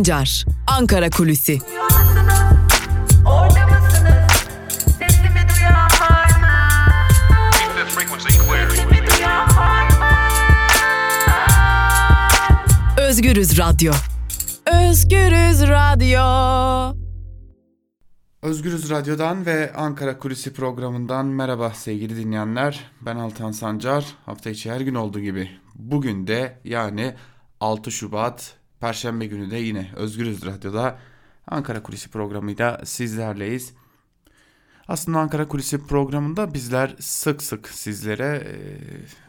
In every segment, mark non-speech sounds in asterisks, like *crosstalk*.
Sancar, Ankara Kulüsi. Özgürüz Radyo. Özgürüz Radyo. Özgürüz Radyo'dan ve Ankara Kulisi programından merhaba sevgili dinleyenler. Ben Altan Sancar. Hafta içi her gün olduğu gibi bugün de yani 6 Şubat Perşembe günü de yine Özgürüz Radyo'da Ankara Kulisi programıyla sizlerleyiz. Aslında Ankara Kulisi programında bizler sık sık sizlere e,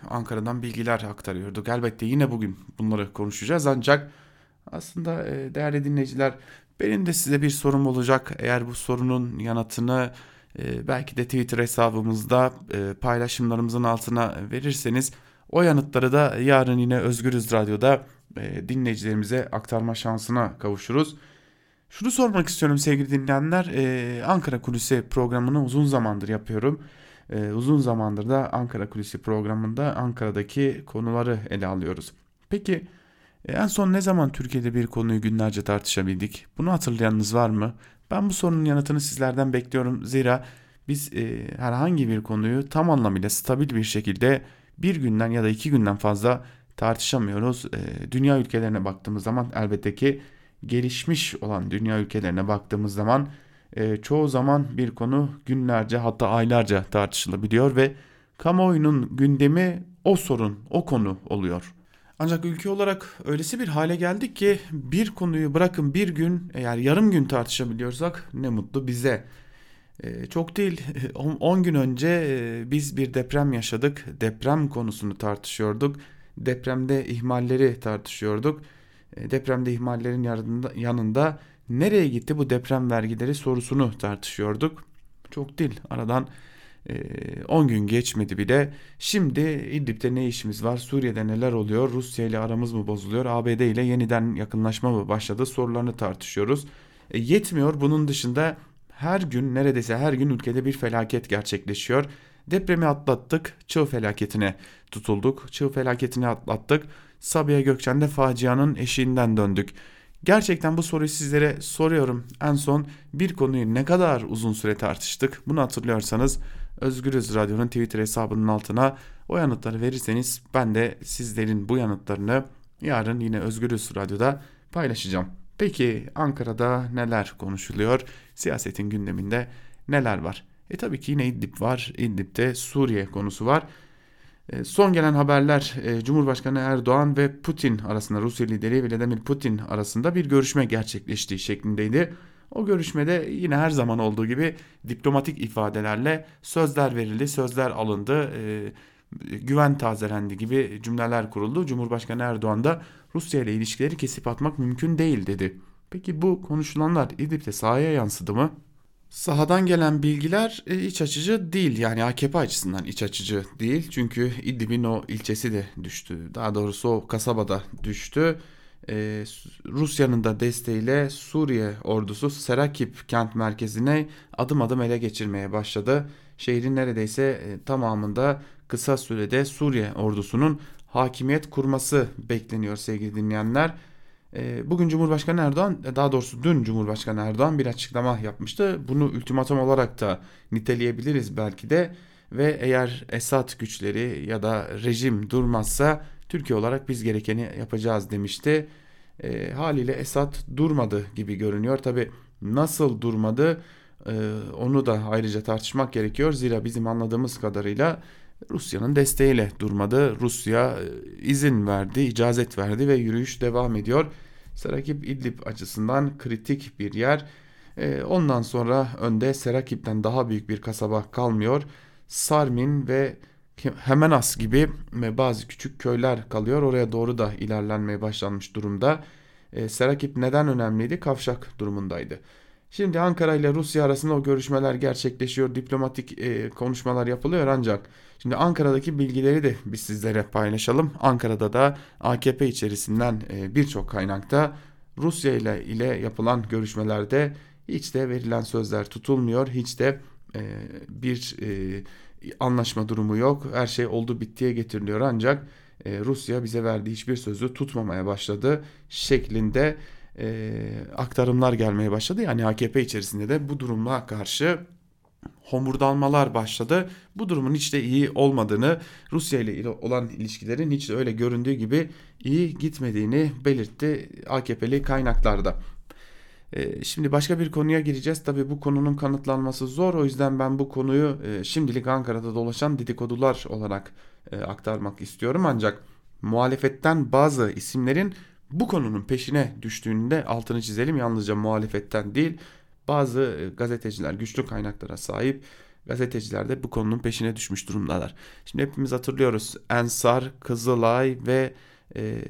Ankara'dan bilgiler aktarıyorduk. Elbette yine bugün bunları konuşacağız ancak aslında e, değerli dinleyiciler benim de size bir sorum olacak. Eğer bu sorunun yanıtını e, belki de Twitter hesabımızda e, paylaşımlarımızın altına verirseniz o yanıtları da yarın yine Özgürüz Radyo'da e, dinleyicilerimize aktarma şansına kavuşuruz. Şunu sormak istiyorum sevgili dinleyenler. E, Ankara Kulisi programını uzun zamandır yapıyorum. E, uzun zamandır da Ankara Kulisi programında Ankara'daki konuları ele alıyoruz. Peki en son ne zaman Türkiye'de bir konuyu günlerce tartışabildik? Bunu hatırlayanınız var mı? Ben bu sorunun yanıtını sizlerden bekliyorum. Zira biz e, herhangi bir konuyu tam anlamıyla stabil bir şekilde bir günden ya da iki günden fazla tartışamıyoruz. E, dünya ülkelerine baktığımız zaman elbette ki gelişmiş olan dünya ülkelerine baktığımız zaman e, çoğu zaman bir konu günlerce hatta aylarca tartışılabiliyor ve kamuoyunun gündemi o sorun, o konu oluyor. Ancak ülke olarak öylesi bir hale geldik ki bir konuyu bırakın bir gün eğer yarım gün tartışabiliyorsak ne mutlu bize. Ee, çok değil *laughs* 10 gün önce e, biz bir deprem yaşadık. Deprem konusunu tartışıyorduk. Depremde ihmalleri tartışıyorduk. E, depremde ihmallerin yanında, nereye gitti bu deprem vergileri sorusunu tartışıyorduk. Çok değil aradan 10 gün geçmedi bile. Şimdi İdlib'de ne işimiz var? Suriye'de neler oluyor? Rusya ile aramız mı bozuluyor? ABD ile yeniden yakınlaşma mı başladı? Sorularını tartışıyoruz. E, yetmiyor. Bunun dışında her gün neredeyse her gün ülkede bir felaket gerçekleşiyor. Depremi atlattık, çığ felaketine tutulduk. Çığ felaketini atlattık. Sabiha Gökçen'de facianın eşiğinden döndük. Gerçekten bu soruyu sizlere soruyorum. En son bir konuyu ne kadar uzun süre tartıştık? Bunu hatırlıyorsanız Özgürüz Radyo'nun Twitter hesabının altına o yanıtları verirseniz ben de sizlerin bu yanıtlarını yarın yine Özgürüz Radyo'da paylaşacağım. Peki Ankara'da neler konuşuluyor? Siyasetin gündeminde neler var? E tabii ki yine İdlib var. İdlib'de Suriye konusu var. E, son gelen haberler e, Cumhurbaşkanı Erdoğan ve Putin arasında Rusya lideri Vladimir Putin arasında bir görüşme gerçekleştiği şeklindeydi. O görüşmede yine her zaman olduğu gibi diplomatik ifadelerle sözler verildi, sözler alındı, e, güven tazelendi gibi cümleler kuruldu. Cumhurbaşkanı Erdoğan da Rusya ile ilişkileri kesip atmak mümkün değil dedi. Peki bu konuşulanlar İdlib'de sahaya yansıdı mı? Sahadan gelen bilgiler e, iç açıcı değil yani AKP açısından iç açıcı değil. Çünkü İdlib'in o ilçesi de düştü. Daha doğrusu o kasabada düştü. Ee, Rusya'nın da desteğiyle Suriye ordusu Serakip kent merkezine adım adım ele geçirmeye başladı. Şehrin neredeyse e, tamamında kısa sürede Suriye ordusunun hakimiyet kurması bekleniyor sevgili dinleyenler. Ee, bugün Cumhurbaşkanı Erdoğan, daha doğrusu dün Cumhurbaşkanı Erdoğan bir açıklama yapmıştı. Bunu ultimatum olarak da niteleyebiliriz belki de. Ve eğer Esad güçleri ya da rejim durmazsa Türkiye olarak biz gerekeni yapacağız demişti. E, haliyle Esad durmadı gibi görünüyor. Tabi nasıl durmadı e, onu da ayrıca tartışmak gerekiyor. Zira bizim anladığımız kadarıyla Rusya'nın desteğiyle durmadı. Rusya e, izin verdi, icazet verdi ve yürüyüş devam ediyor. Serakip İdlib açısından kritik bir yer. E, ondan sonra önde Serakip'ten daha büyük bir kasaba kalmıyor. Sarmin ve Hemenas gibi bazı küçük köyler kalıyor. Oraya doğru da ilerlenmeye başlanmış durumda. E, Serakip neden önemliydi? Kavşak durumundaydı. Şimdi Ankara ile Rusya arasında o görüşmeler gerçekleşiyor. Diplomatik konuşmalar yapılıyor ancak şimdi Ankara'daki bilgileri de biz sizlere paylaşalım. Ankara'da da AKP içerisinden e, birçok kaynakta Rusya ile ile yapılan görüşmelerde hiç de verilen sözler tutulmuyor. Hiç de e, bir e, anlaşma durumu yok. Her şey oldu bittiye getiriliyor ancak Rusya bize verdiği hiçbir sözü tutmamaya başladı şeklinde aktarımlar gelmeye başladı. Yani AKP içerisinde de bu durumla karşı homurdanmalar başladı. Bu durumun hiç de iyi olmadığını, Rusya ile olan ilişkilerin hiç de öyle göründüğü gibi iyi gitmediğini belirtti AKP'li kaynaklarda. Ee, şimdi başka bir konuya gireceğiz. Tabii bu konunun kanıtlanması zor. O yüzden ben bu konuyu e, şimdilik Ankara'da dolaşan dedikodular olarak e, aktarmak istiyorum. Ancak muhalefetten bazı isimlerin bu konunun peşine düştüğünde altını çizelim. Yalnızca muhalefetten değil bazı e, gazeteciler güçlü kaynaklara sahip gazeteciler de bu konunun peşine düşmüş durumdalar. Şimdi hepimiz hatırlıyoruz Ensar, Kızılay ve e,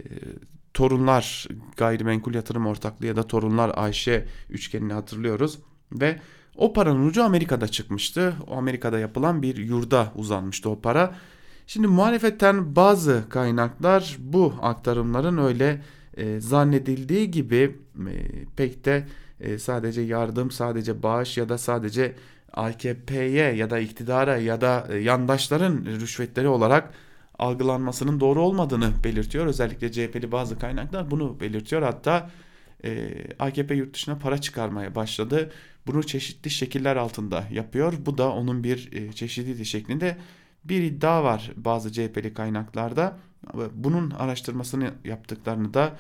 Torunlar Gayrimenkul Yatırım Ortaklığı ya da Torunlar Ayşe üçgenini hatırlıyoruz ve o paranın ucu Amerika'da çıkmıştı. O Amerika'da yapılan bir yurda uzanmıştı o para. Şimdi muhalefetten bazı kaynaklar bu aktarımların öyle e, zannedildiği gibi e, pek de e, sadece yardım, sadece bağış ya da sadece AKP'ye ya da iktidara ya da e, yandaşların rüşvetleri olarak algılanmasının doğru olmadığını belirtiyor. Özellikle CHP'li bazı kaynaklar bunu belirtiyor. Hatta e, AKP yurt dışına para çıkarmaya başladı. Bunu çeşitli şekiller altında yapıyor. Bu da onun bir e, çeşidi şeklinde bir iddia var bazı CHP'li kaynaklarda. Bunun araştırmasını yaptıklarını da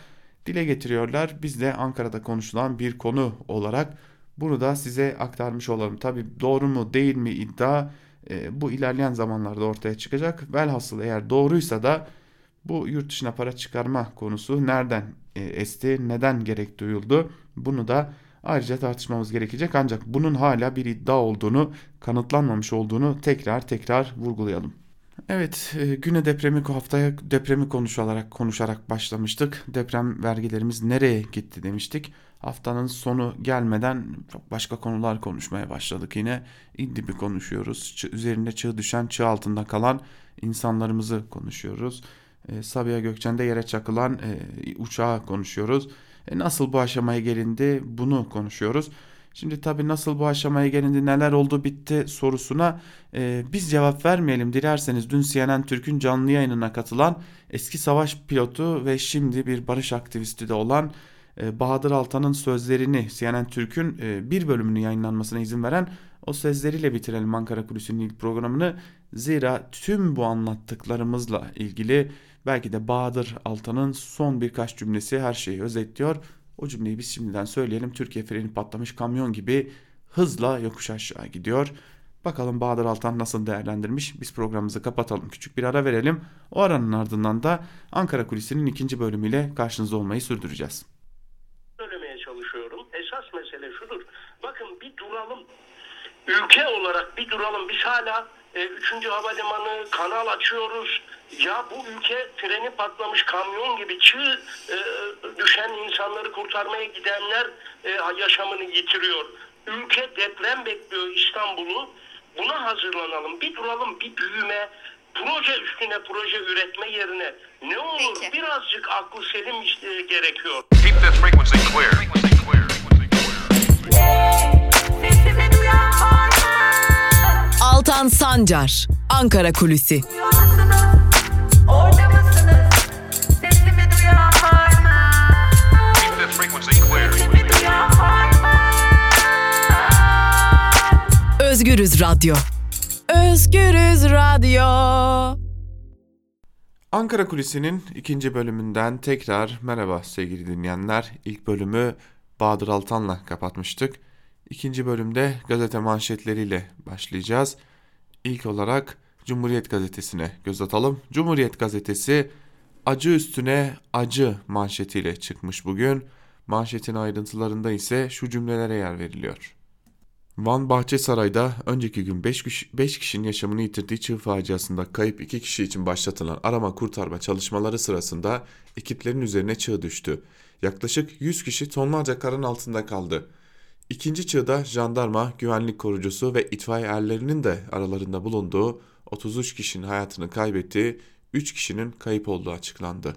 dile getiriyorlar. Biz de Ankara'da konuşulan bir konu olarak bunu da size aktarmış olalım. Tabi doğru mu değil mi iddia e, bu ilerleyen zamanlarda ortaya çıkacak. Velhasıl eğer doğruysa da bu yurt dışına para çıkarma konusu nereden e, esti, neden gerek duyuldu bunu da ayrıca tartışmamız gerekecek. Ancak bunun hala bir iddia olduğunu, kanıtlanmamış olduğunu tekrar tekrar vurgulayalım. Evet, e, güne depremi haftaya depremi konuşarak konuşarak başlamıştık. Deprem vergilerimiz nereye gitti demiştik. Haftanın sonu gelmeden çok başka konular konuşmaya başladık yine. İdlib'i konuşuyoruz. Çığ, üzerinde çığ düşen, çığ altında kalan insanlarımızı konuşuyoruz. E, Sabiha Gökçen'de yere çakılan e, uçağı konuşuyoruz. E, nasıl bu aşamaya gelindi bunu konuşuyoruz. Şimdi tabii nasıl bu aşamaya gelindi neler oldu bitti sorusuna e, biz cevap vermeyelim dilerseniz dün CNN Türk'ün canlı yayınına katılan eski savaş pilotu ve şimdi bir barış aktivisti de olan e, Bahadır Altan'ın sözlerini CNN Türk'ün e, bir bölümünü yayınlanmasına izin veren o sözleriyle bitirelim Ankara Kulüsü'nün ilk programını. Zira tüm bu anlattıklarımızla ilgili belki de Bahadır Altan'ın son birkaç cümlesi her şeyi özetliyor. O cümleyi biz şimdiden söyleyelim. Türkiye freni patlamış kamyon gibi hızla yokuş aşağı gidiyor. Bakalım Bahadır Altan nasıl değerlendirmiş? Biz programımızı kapatalım. Küçük bir ara verelim. O aranın ardından da Ankara Kulisi'nin ikinci bölümüyle karşınızda olmayı sürdüreceğiz. Söylemeye çalışıyorum. Esas mesele şudur. Bakın bir duralım. Ülke olarak bir duralım. Biz hala e, 3. Havalimanı, kanal açıyoruz. Ya bu ülke freni patlamış kamyon gibi çığ e, düşen insanları kurtarmaya gidenler e, yaşamını yitiriyor. Ülke deprem bekliyor İstanbul'u. Buna hazırlanalım. Bir duralım, bir büyüme, proje üstüne proje üretme yerine ne olur Peki. birazcık aklı selim işte gerekiyor. Keep the frequency clear. Frequency clear. Frequency clear. Altan Sancar, Ankara Kulüsi. Özgürüz Radyo. Özgürüz Radyo. Ankara Kulisi'nin ikinci bölümünden tekrar merhaba sevgili dinleyenler. İlk bölümü Bahadır Altan'la kapatmıştık. İkinci bölümde gazete manşetleriyle başlayacağız. İlk olarak Cumhuriyet Gazetesi'ne göz atalım. Cumhuriyet Gazetesi acı üstüne acı manşetiyle çıkmış bugün. Manşetin ayrıntılarında ise şu cümlelere yer veriliyor. Van Bahçesaray'da önceki gün 5 kişi, beş kişinin yaşamını yitirdiği çığ faciasında kayıp 2 kişi için başlatılan arama kurtarma çalışmaları sırasında ekiplerin üzerine çığ düştü. Yaklaşık 100 kişi tonlarca karın altında kaldı. İkinci çığda jandarma, güvenlik korucusu ve itfaiye erlerinin de aralarında bulunduğu 33 kişinin hayatını kaybettiği 3 kişinin kayıp olduğu açıklandı.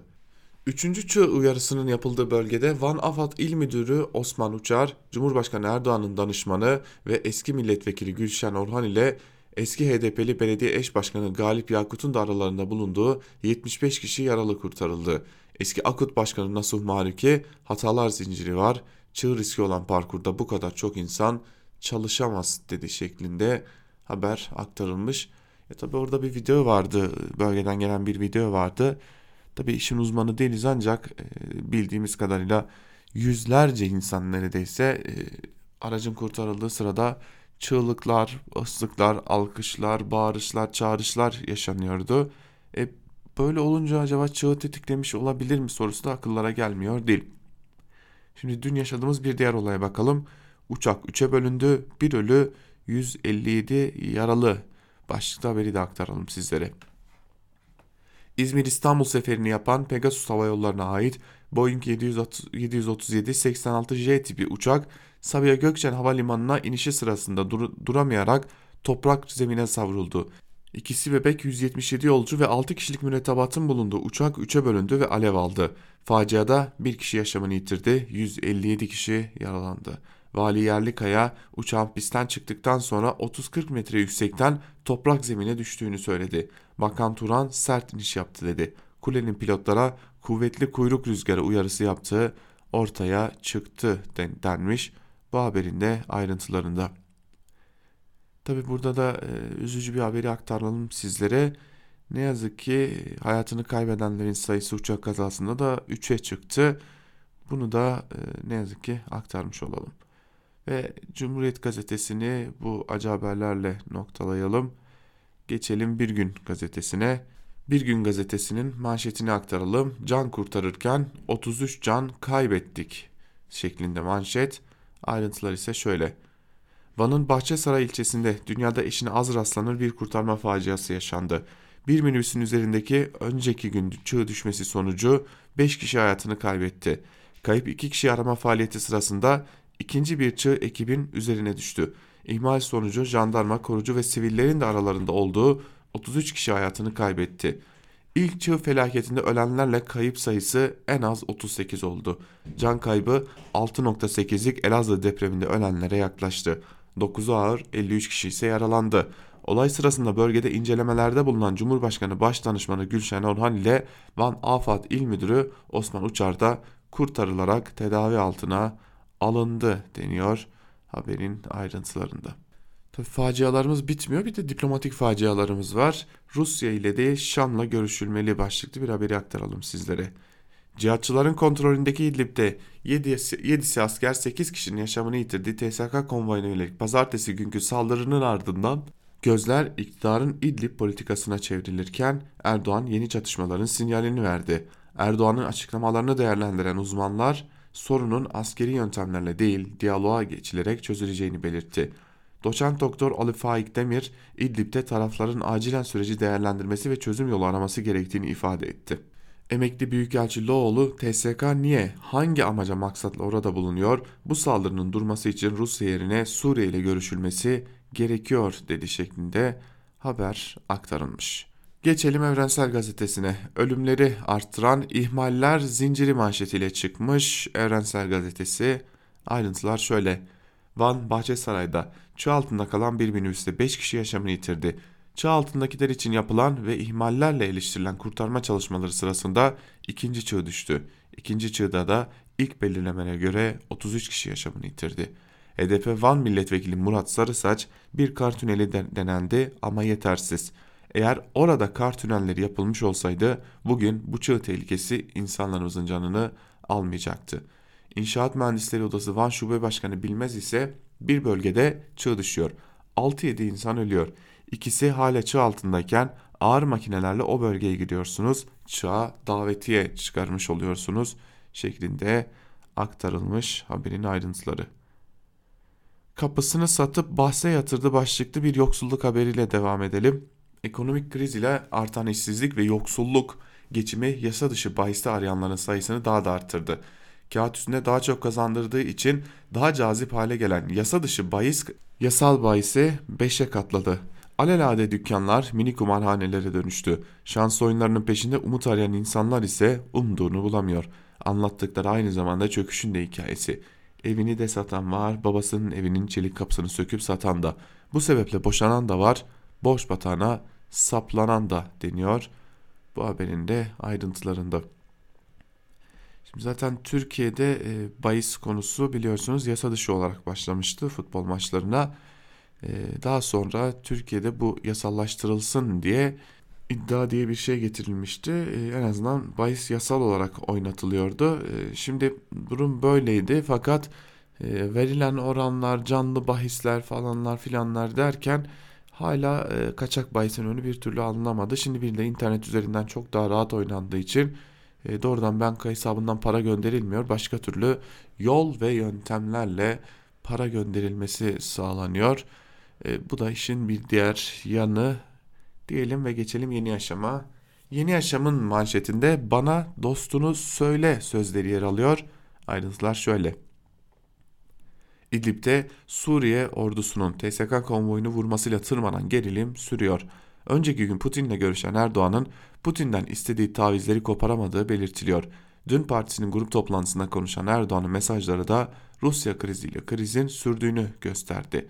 Üçüncü çığ uyarısının yapıldığı bölgede Van Afat İl Müdürü Osman Uçar, Cumhurbaşkanı Erdoğan'ın danışmanı ve eski milletvekili Gülşen Orhan ile eski HDP'li belediye eş başkanı Galip Yakut'un da aralarında bulunduğu 75 kişi yaralı kurtarıldı. Eski Akut Başkanı Nasuh Maliki hatalar zinciri var. Çığ riski olan parkurda bu kadar çok insan çalışamaz dedi şeklinde haber aktarılmış. E tabi orada bir video vardı. Bölgeden gelen bir video vardı. Tabi işin uzmanı değiliz ancak e, bildiğimiz kadarıyla yüzlerce insan neredeyse e, aracın kurtarıldığı sırada çığlıklar, ıslıklar, alkışlar, bağırışlar, çağrışlar yaşanıyordu. E, böyle olunca acaba çığ tetiklemiş olabilir mi sorusu da akıllara gelmiyor değil. Şimdi dün yaşadığımız bir diğer olaya bakalım. Uçak 3'e bölündü. Bir ölü 157 yaralı. Başlıkta haberi de aktaralım sizlere. İzmir-İstanbul seferini yapan Pegasus Hava Yolları'na ait Boeing 737-86J tipi uçak Sabiha Gökçen Havalimanı'na inişi sırasında dur duramayarak toprak zemine savruldu. İkisi bebek 177 yolcu ve 6 kişilik mürettebatın bulunduğu uçak 3'e bölündü ve alev aldı. Faciada bir kişi yaşamını yitirdi, 157 kişi yaralandı. Vali Yerlikaya uçağın pistten çıktıktan sonra 30-40 metre yüksekten toprak zemine düştüğünü söyledi. Bakan Turan sert iniş yaptı dedi. Kulenin pilotlara kuvvetli kuyruk rüzgarı uyarısı yaptığı ortaya çıktı denmiş bu haberin de ayrıntılarında. Tabi burada da e, üzücü bir haberi aktaralım sizlere. Ne yazık ki hayatını kaybedenlerin sayısı uçak kazasında da 3'e çıktı. Bunu da e, ne yazık ki aktarmış olalım. Ve Cumhuriyet Gazetesi'ni bu acı haberlerle noktalayalım. Geçelim Bir Gün Gazetesi'ne. Bir Gün Gazetesi'nin manşetini aktaralım. Can kurtarırken 33 can kaybettik şeklinde manşet. Ayrıntılar ise şöyle. Van'ın Bahçesaray ilçesinde dünyada eşine az rastlanır bir kurtarma faciası yaşandı. Bir minibüsün üzerindeki önceki gün çığ düşmesi sonucu 5 kişi hayatını kaybetti. Kayıp 2 kişi arama faaliyeti sırasında ikinci bir çığ ekibin üzerine düştü. İhmal sonucu jandarma, korucu ve sivillerin de aralarında olduğu 33 kişi hayatını kaybetti. İlk çığ felaketinde ölenlerle kayıp sayısı en az 38 oldu. Can kaybı 6.8'lik Elazığ depreminde ölenlere yaklaştı. 9'u ağır 53 kişi ise yaralandı. Olay sırasında bölgede incelemelerde bulunan Cumhurbaşkanı Başdanışmanı Gülşen Orhan ile Van Afat İl Müdürü Osman Uçar da kurtarılarak tedavi altına alındı deniyor haberin ayrıntılarında. Tabii facialarımız bitmiyor bir de diplomatik facialarımız var. Rusya ile de Şam'la görüşülmeli başlıklı bir haberi aktaralım sizlere. Cihatçıların kontrolündeki İdlib'de 7, 7'si asker 8 kişinin yaşamını yitirdiği TSK konvoyuna yönelik pazartesi günkü saldırının ardından gözler iktidarın İdlib politikasına çevrilirken Erdoğan yeni çatışmaların sinyalini verdi. Erdoğan'ın açıklamalarını değerlendiren uzmanlar sorunun askeri yöntemlerle değil diyaloğa geçilerek çözüleceğini belirtti. Doçent Doktor Ali Faik Demir, İdlib'de tarafların acilen süreci değerlendirmesi ve çözüm yolu araması gerektiğini ifade etti. Emekli Büyükelçi Loğlu, TSK niye, hangi amaca maksatla orada bulunuyor, bu saldırının durması için Rusya yerine Suriye ile görüşülmesi gerekiyor dedi şeklinde haber aktarılmış. Geçelim Evrensel Gazetesi'ne. Ölümleri arttıran ihmaller zinciri manşetiyle çıkmış Evrensel Gazetesi. Ayrıntılar şöyle. Van Bahçesaray'da çığ altında kalan bir minibüste 5 kişi yaşamını yitirdi. Çağ altındakiler için yapılan ve ihmallerle eleştirilen kurtarma çalışmaları sırasında ikinci çığ düştü. İkinci çığda da ilk belirlemelere göre 33 kişi yaşamını yitirdi. HDP Van Milletvekili Murat Sarısaç bir kar tüneli denendi ama yetersiz. Eğer orada kar tünelleri yapılmış olsaydı bugün bu çığ tehlikesi insanlarımızın canını almayacaktı. İnşaat Mühendisleri Odası Van Şube Başkanı Bilmez ise bir bölgede çığ düşüyor. 6-7 insan ölüyor. İkisi hala çığ altındayken ağır makinelerle o bölgeye gidiyorsunuz. Çığa davetiye çıkarmış oluyorsunuz şeklinde aktarılmış haberin ayrıntıları. Kapısını satıp bahse yatırdı başlıklı bir yoksulluk haberiyle devam edelim. Ekonomik kriz ile artan işsizlik ve yoksulluk geçimi yasa dışı bahiste arayanların sayısını daha da arttırdı. Kağıt üstünde daha çok kazandırdığı için daha cazip hale gelen yasa dışı bahis yasal bahisi 5'e katladı. Alelade dükkanlar mini kumarhanelere dönüştü. Şans oyunlarının peşinde umut arayan insanlar ise umduğunu bulamıyor. Anlattıkları aynı zamanda çöküşün de hikayesi. Evini de satan var, babasının evinin çelik kapısını söküp satan da. Bu sebeple boşanan da var, boş batağına saplanan da deniyor bu haberin de ayrıntılarında. Şimdi zaten Türkiye'de e, bahis konusu biliyorsunuz yasa dışı olarak başlamıştı futbol maçlarına. E, daha sonra Türkiye'de bu yasallaştırılsın diye iddia diye bir şey getirilmişti. E, en azından bahis yasal olarak oynatılıyordu. E, şimdi durum böyleydi fakat e, verilen oranlar, canlı bahisler falanlar filanlar derken hala e, kaçak bahisin önü bir türlü alınamadı. Şimdi bir de internet üzerinden çok daha rahat oynandığı için e, doğrudan banka hesabından para gönderilmiyor. Başka türlü yol ve yöntemlerle para gönderilmesi sağlanıyor. E, bu da işin bir diğer yanı diyelim ve geçelim yeni aşama. Yeni yaşamın manşetinde bana dostunu söyle sözleri yer alıyor. Ayrıntılar şöyle. İdlib'de Suriye ordusunun TSK konvoyunu vurmasıyla tırmanan gerilim sürüyor. Önceki gün Putin'le görüşen Erdoğan'ın Putin'den istediği tavizleri koparamadığı belirtiliyor. Dün partisinin grup toplantısında konuşan Erdoğan'ın mesajları da Rusya kriziyle krizin sürdüğünü gösterdi.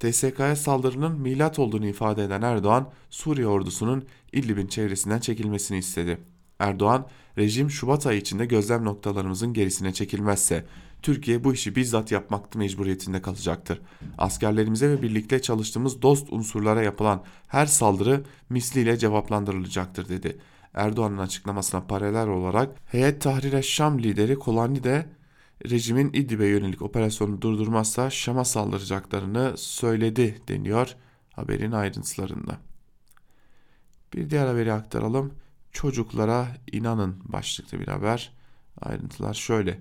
TSK'ya saldırının milat olduğunu ifade eden Erdoğan, Suriye ordusunun İdlib'in çevresinden çekilmesini istedi. Erdoğan, rejim Şubat ayı içinde gözlem noktalarımızın gerisine çekilmezse Türkiye bu işi bizzat yapmakta mecburiyetinde kalacaktır. Askerlerimize ve birlikte çalıştığımız dost unsurlara yapılan her saldırı misliyle cevaplandırılacaktır dedi. Erdoğan'ın açıklamasına paralel olarak Heyet Tahrir Şam lideri Kolani de rejimin İdlib'e yönelik operasyonu durdurmazsa Şam'a saldıracaklarını söyledi deniyor haberin ayrıntılarında. Bir diğer haberi aktaralım. Çocuklara inanın başlıklı bir haber. Ayrıntılar şöyle.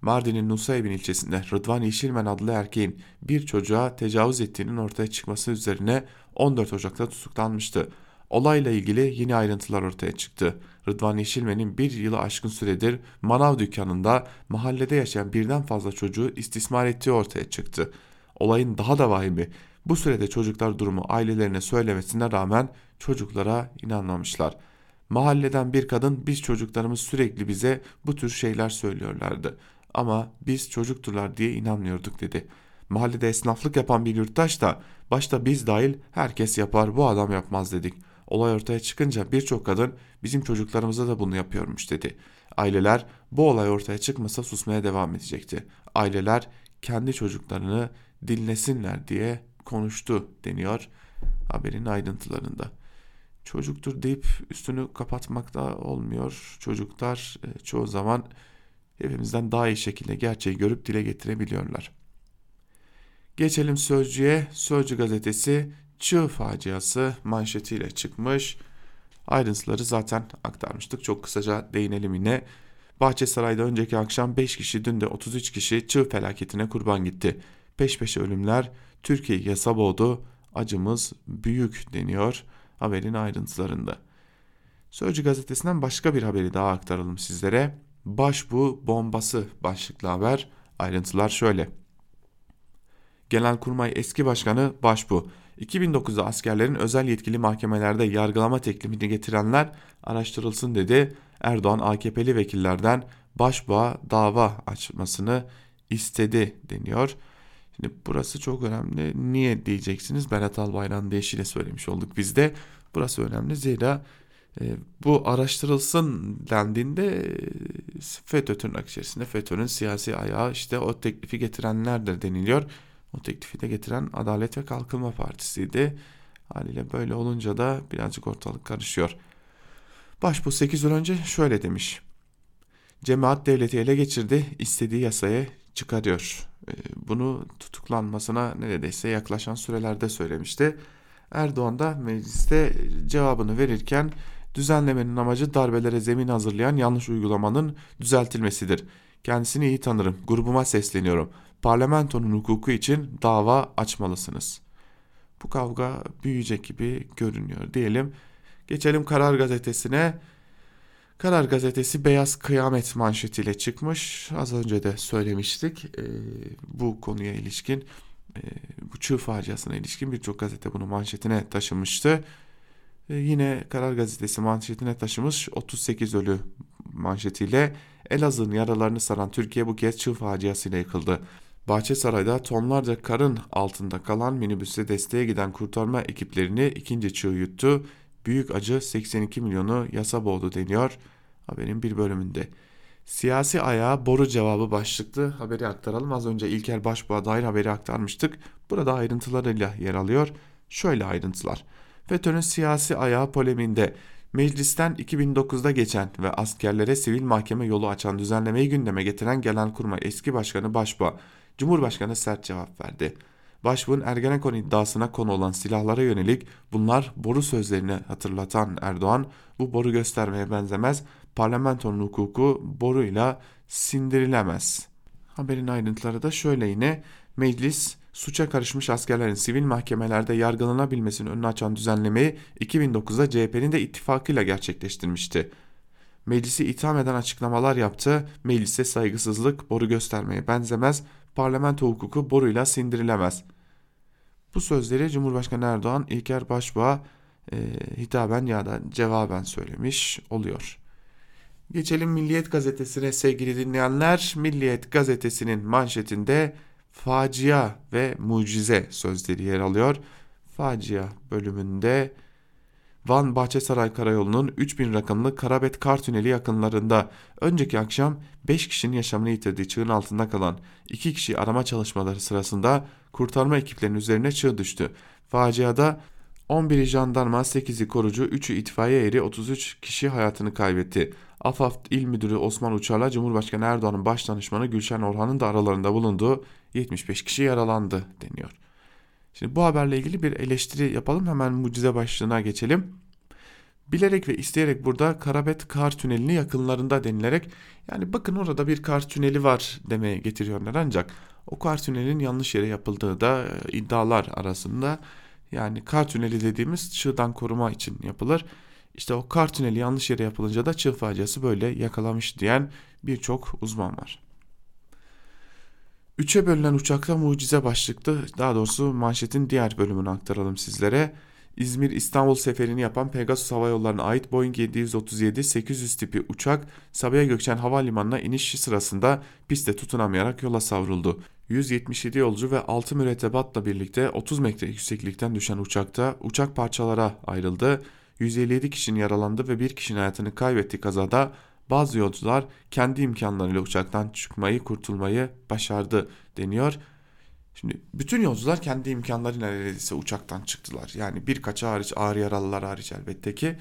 Mardin'in Nusaybin ilçesinde Rıdvan Yeşilmen adlı erkeğin bir çocuğa tecavüz ettiğinin ortaya çıkması üzerine 14 Ocak'ta tutuklanmıştı. Olayla ilgili yeni ayrıntılar ortaya çıktı. Rıdvan Yeşilmen'in bir yılı aşkın süredir manav dükkanında mahallede yaşayan birden fazla çocuğu istismar ettiği ortaya çıktı. Olayın daha da vahimi bu sürede çocuklar durumu ailelerine söylemesine rağmen çocuklara inanmamışlar. Mahalleden bir kadın biz çocuklarımız sürekli bize bu tür şeyler söylüyorlardı. Ama biz çocukturlar diye inanmıyorduk dedi. Mahallede esnaflık yapan bir yurttaş da başta biz dahil herkes yapar bu adam yapmaz dedik. Olay ortaya çıkınca birçok kadın bizim çocuklarımıza da bunu yapıyormuş dedi. Aileler bu olay ortaya çıkmasa susmaya devam edecekti. Aileler kendi çocuklarını dinlesinler diye konuştu deniyor haberin ayrıntılarında. Çocuktur deyip üstünü kapatmakta olmuyor. Çocuklar e, çoğu zaman hepimizden daha iyi şekilde gerçeği görüp dile getirebiliyorlar. Geçelim Sözcü'ye. Sözcü gazetesi Çığ faciası manşetiyle çıkmış. Ayrıntıları zaten aktarmıştık. Çok kısaca değinelim yine. Bahçesaray'da önceki akşam 5 kişi dün de 33 kişi çığ felaketine kurban gitti. Peş peşe ölümler Türkiye'yi yasa boğdu. Acımız büyük deniyor haberin ayrıntılarında. Sözcü gazetesinden başka bir haberi daha aktaralım sizlere. Başbu bombası başlıklı haber. Ayrıntılar şöyle. Genelkurmay eski başkanı Başbu 2009'da askerlerin özel yetkili mahkemelerde yargılama teklifini getirenler araştırılsın dedi. Erdoğan AKP'li vekillerden Başbuğa dava açmasını istedi deniyor. Şimdi burası çok önemli. Niye diyeceksiniz? Berat Albayrak'ın deyişiyle söylemiş olduk biz de. Burası önemli zira e, bu araştırılsın dendiğinde e, FETÖ tırnak içerisinde FETÖ'nün siyasi ayağı işte o teklifi getirenlerdir deniliyor. O teklifi de getiren Adalet ve Kalkınma Partisi'ydi. Haliyle böyle olunca da birazcık ortalık karışıyor. Başbu 8 yıl önce şöyle demiş. Cemaat devleti ele geçirdi, istediği yasaya çıkarıyor. Ee, bunu tutuklanmasına neredeyse yaklaşan sürelerde söylemişti. Erdoğan da mecliste cevabını verirken düzenlemenin amacı darbelere zemin hazırlayan yanlış uygulamanın düzeltilmesidir. Kendisini iyi tanırım, grubuma sesleniyorum. Parlamentonun hukuku için dava açmalısınız. Bu kavga büyüyecek gibi görünüyor diyelim. Geçelim Karar Gazetesi'ne. Karar Gazetesi Beyaz Kıyamet manşetiyle çıkmış. Az önce de söylemiştik e, bu konuya ilişkin. E, bu çığ faciasına ilişkin birçok gazete bunu manşetine taşımıştı. E, yine Karar Gazetesi manşetine taşımış 38 ölü manşetiyle Elazığ'ın yaralarını saran Türkiye bu kez çığ faciasıyla yıkıldı. Bahçesaray'da tonlarca karın altında kalan minibüse desteğe giden kurtarma ekiplerini ikinci çığ yuttu. Büyük acı 82 milyonu yasa boğdu deniyor haberin bir bölümünde. Siyasi ayağı boru cevabı başlıklı haberi aktaralım. Az önce İlker Başbuğ'a dair haberi aktarmıştık. Burada ayrıntılarıyla yer alıyor. Şöyle ayrıntılar. FETÖ'nün siyasi ayağı poleminde meclisten 2009'da geçen ve askerlere sivil mahkeme yolu açan düzenlemeyi gündeme getiren Genelkurmay eski başkanı Başbuğ, Cumhurbaşkanı sert cevap verdi. Başbuğ'un Ergenekon iddiasına konu olan silahlara yönelik bunlar boru sözlerini hatırlatan Erdoğan bu boru göstermeye benzemez parlamentonun hukuku boruyla sindirilemez. Haberin ayrıntıları da şöyle yine meclis suça karışmış askerlerin sivil mahkemelerde yargılanabilmesinin önünü açan düzenlemeyi 2009'da CHP'nin de ittifakıyla gerçekleştirmişti. Meclisi itham eden açıklamalar yaptı. Meclise saygısızlık boru göstermeye benzemez. Parlamento hukuku boruyla sindirilemez. Bu sözleri Cumhurbaşkanı Erdoğan İlker Başbuğ'a e, hitaben ya da cevaben söylemiş oluyor. Geçelim Milliyet Gazetesi'ne sevgili dinleyenler. Milliyet Gazetesi'nin manşetinde facia ve mucize sözleri yer alıyor. Facia bölümünde Van Bahçesaray Karayolu'nun 3000 rakımlı Karabet Kar Tüneli yakınlarında önceki akşam 5 kişinin yaşamını yitirdiği çığın altında kalan 2 kişi arama çalışmaları sırasında kurtarma ekiplerinin üzerine çığ düştü. Faciada 11'i jandarma, 8'i korucu, 3'ü itfaiye eri 33 kişi hayatını kaybetti. AFAD İl Müdürü Osman Uçar'la Cumhurbaşkanı Erdoğan'ın baş danışmanı Gülşen Orhan'ın da aralarında bulunduğu 75 kişi yaralandı deniyor. Şimdi bu haberle ilgili bir eleştiri yapalım hemen mucize başlığına geçelim. Bilerek ve isteyerek burada Karabet Kar Tüneli'ni yakınlarında denilerek yani bakın orada bir kar tüneli var demeye getiriyorlar ancak o kar tünelinin yanlış yere yapıldığı da e, iddialar arasında yani kar tüneli dediğimiz çığdan koruma için yapılır. İşte o kar tüneli yanlış yere yapılınca da çığ faciası böyle yakalamış diyen birçok uzman var. Üçe bölünen uçakta mucize başlıklı daha doğrusu manşetin diğer bölümünü aktaralım sizlere. İzmir İstanbul seferini yapan Pegasus Hava Yolları'na ait Boeing 737-800 tipi uçak Sabiha Gökçen Havalimanı'na iniş sırasında pistte tutunamayarak yola savruldu. 177 yolcu ve 6 mürettebatla birlikte 30 metre yükseklikten düşen uçakta uçak parçalara ayrıldı. 157 kişinin yaralandı ve bir kişinin hayatını kaybettiği kazada bazı yolcular kendi imkanlarıyla uçaktan çıkmayı, kurtulmayı başardı deniyor. Şimdi bütün yolcular kendi imkanlarıyla neredeyse uçaktan çıktılar. Yani birkaç hariç ağır yaralılar hariç elbette ki.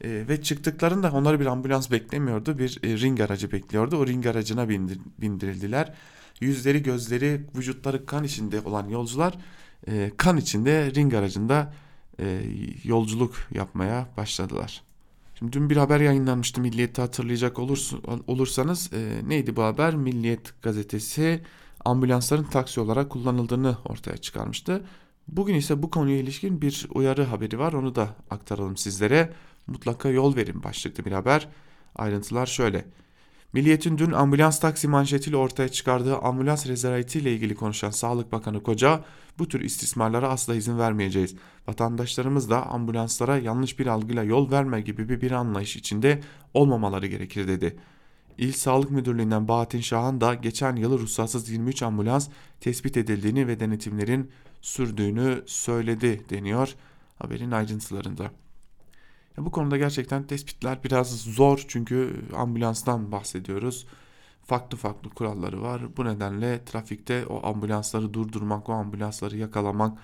E, ve çıktıklarında onları bir ambulans beklemiyordu. Bir e, ring aracı bekliyordu. O ring aracına bindir, bindirildiler. Yüzleri, gözleri, vücutları kan içinde olan yolcular e, kan içinde ring aracında e, yolculuk yapmaya başladılar. Şimdi dün bir haber yayınlanmıştı Milliyet'te hatırlayacak olursa, olursanız e, neydi bu haber? Milliyet gazetesi ambulansların taksi olarak kullanıldığını ortaya çıkarmıştı. Bugün ise bu konuya ilişkin bir uyarı haberi var onu da aktaralım sizlere. Mutlaka yol verin başlıklı bir haber. Ayrıntılar şöyle. Milliyet'in dün ambulans taksi manşetiyle ortaya çıkardığı ambulans rezervati ile ilgili konuşan Sağlık Bakanı Koca bu tür istismarlara asla izin vermeyeceğiz. Vatandaşlarımız da ambulanslara yanlış bir algıyla yol verme gibi bir anlayış içinde olmamaları gerekir dedi. İl Sağlık Müdürlüğü'nden Bahattin Şahan da geçen yıl ruhsatsız 23 ambulans tespit edildiğini ve denetimlerin sürdüğünü söyledi deniyor haberin ayrıntılarında. Bu konuda gerçekten tespitler biraz zor çünkü ambulanstan bahsediyoruz. Farklı farklı kuralları var. Bu nedenle trafikte o ambulansları durdurmak, o ambulansları yakalamak,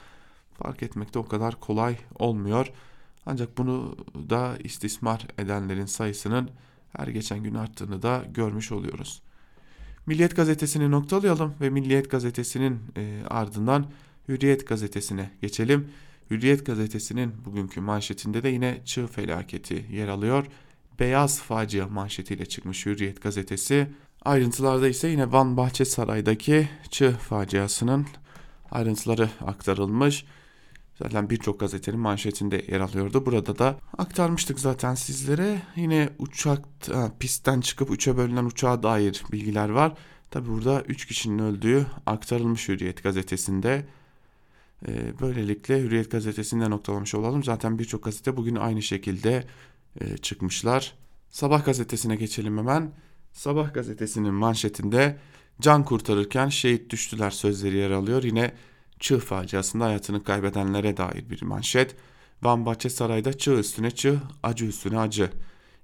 fark etmek de o kadar kolay olmuyor. Ancak bunu da istismar edenlerin sayısının her geçen gün arttığını da görmüş oluyoruz. Milliyet gazetesini noktalayalım ve Milliyet gazetesinin e, ardından Hürriyet gazetesine geçelim. Hürriyet gazetesinin bugünkü manşetinde de yine çığ felaketi yer alıyor. Beyaz facia manşetiyle çıkmış Hürriyet gazetesi. Ayrıntılarda ise yine Van Bahçesaray'daki çığ faciasının ayrıntıları aktarılmış. Zaten birçok gazetenin manşetinde yer alıyordu. Burada da aktarmıştık zaten sizlere. Yine uçak pistten çıkıp üçe bölünen uçağa dair bilgiler var. Tabi burada 3 kişinin öldüğü aktarılmış Hürriyet gazetesinde. Ee, böylelikle Hürriyet gazetesinde noktalamış olalım. Zaten birçok gazete bugün aynı şekilde e, çıkmışlar. Sabah gazetesine geçelim hemen. Sabah gazetesinin manşetinde can kurtarırken şehit düştüler sözleri yer alıyor. Yine çığ faciasında hayatını kaybedenlere dair bir manşet. Van Bahçesaray'da çığ üstüne çığ, acı üstüne acı.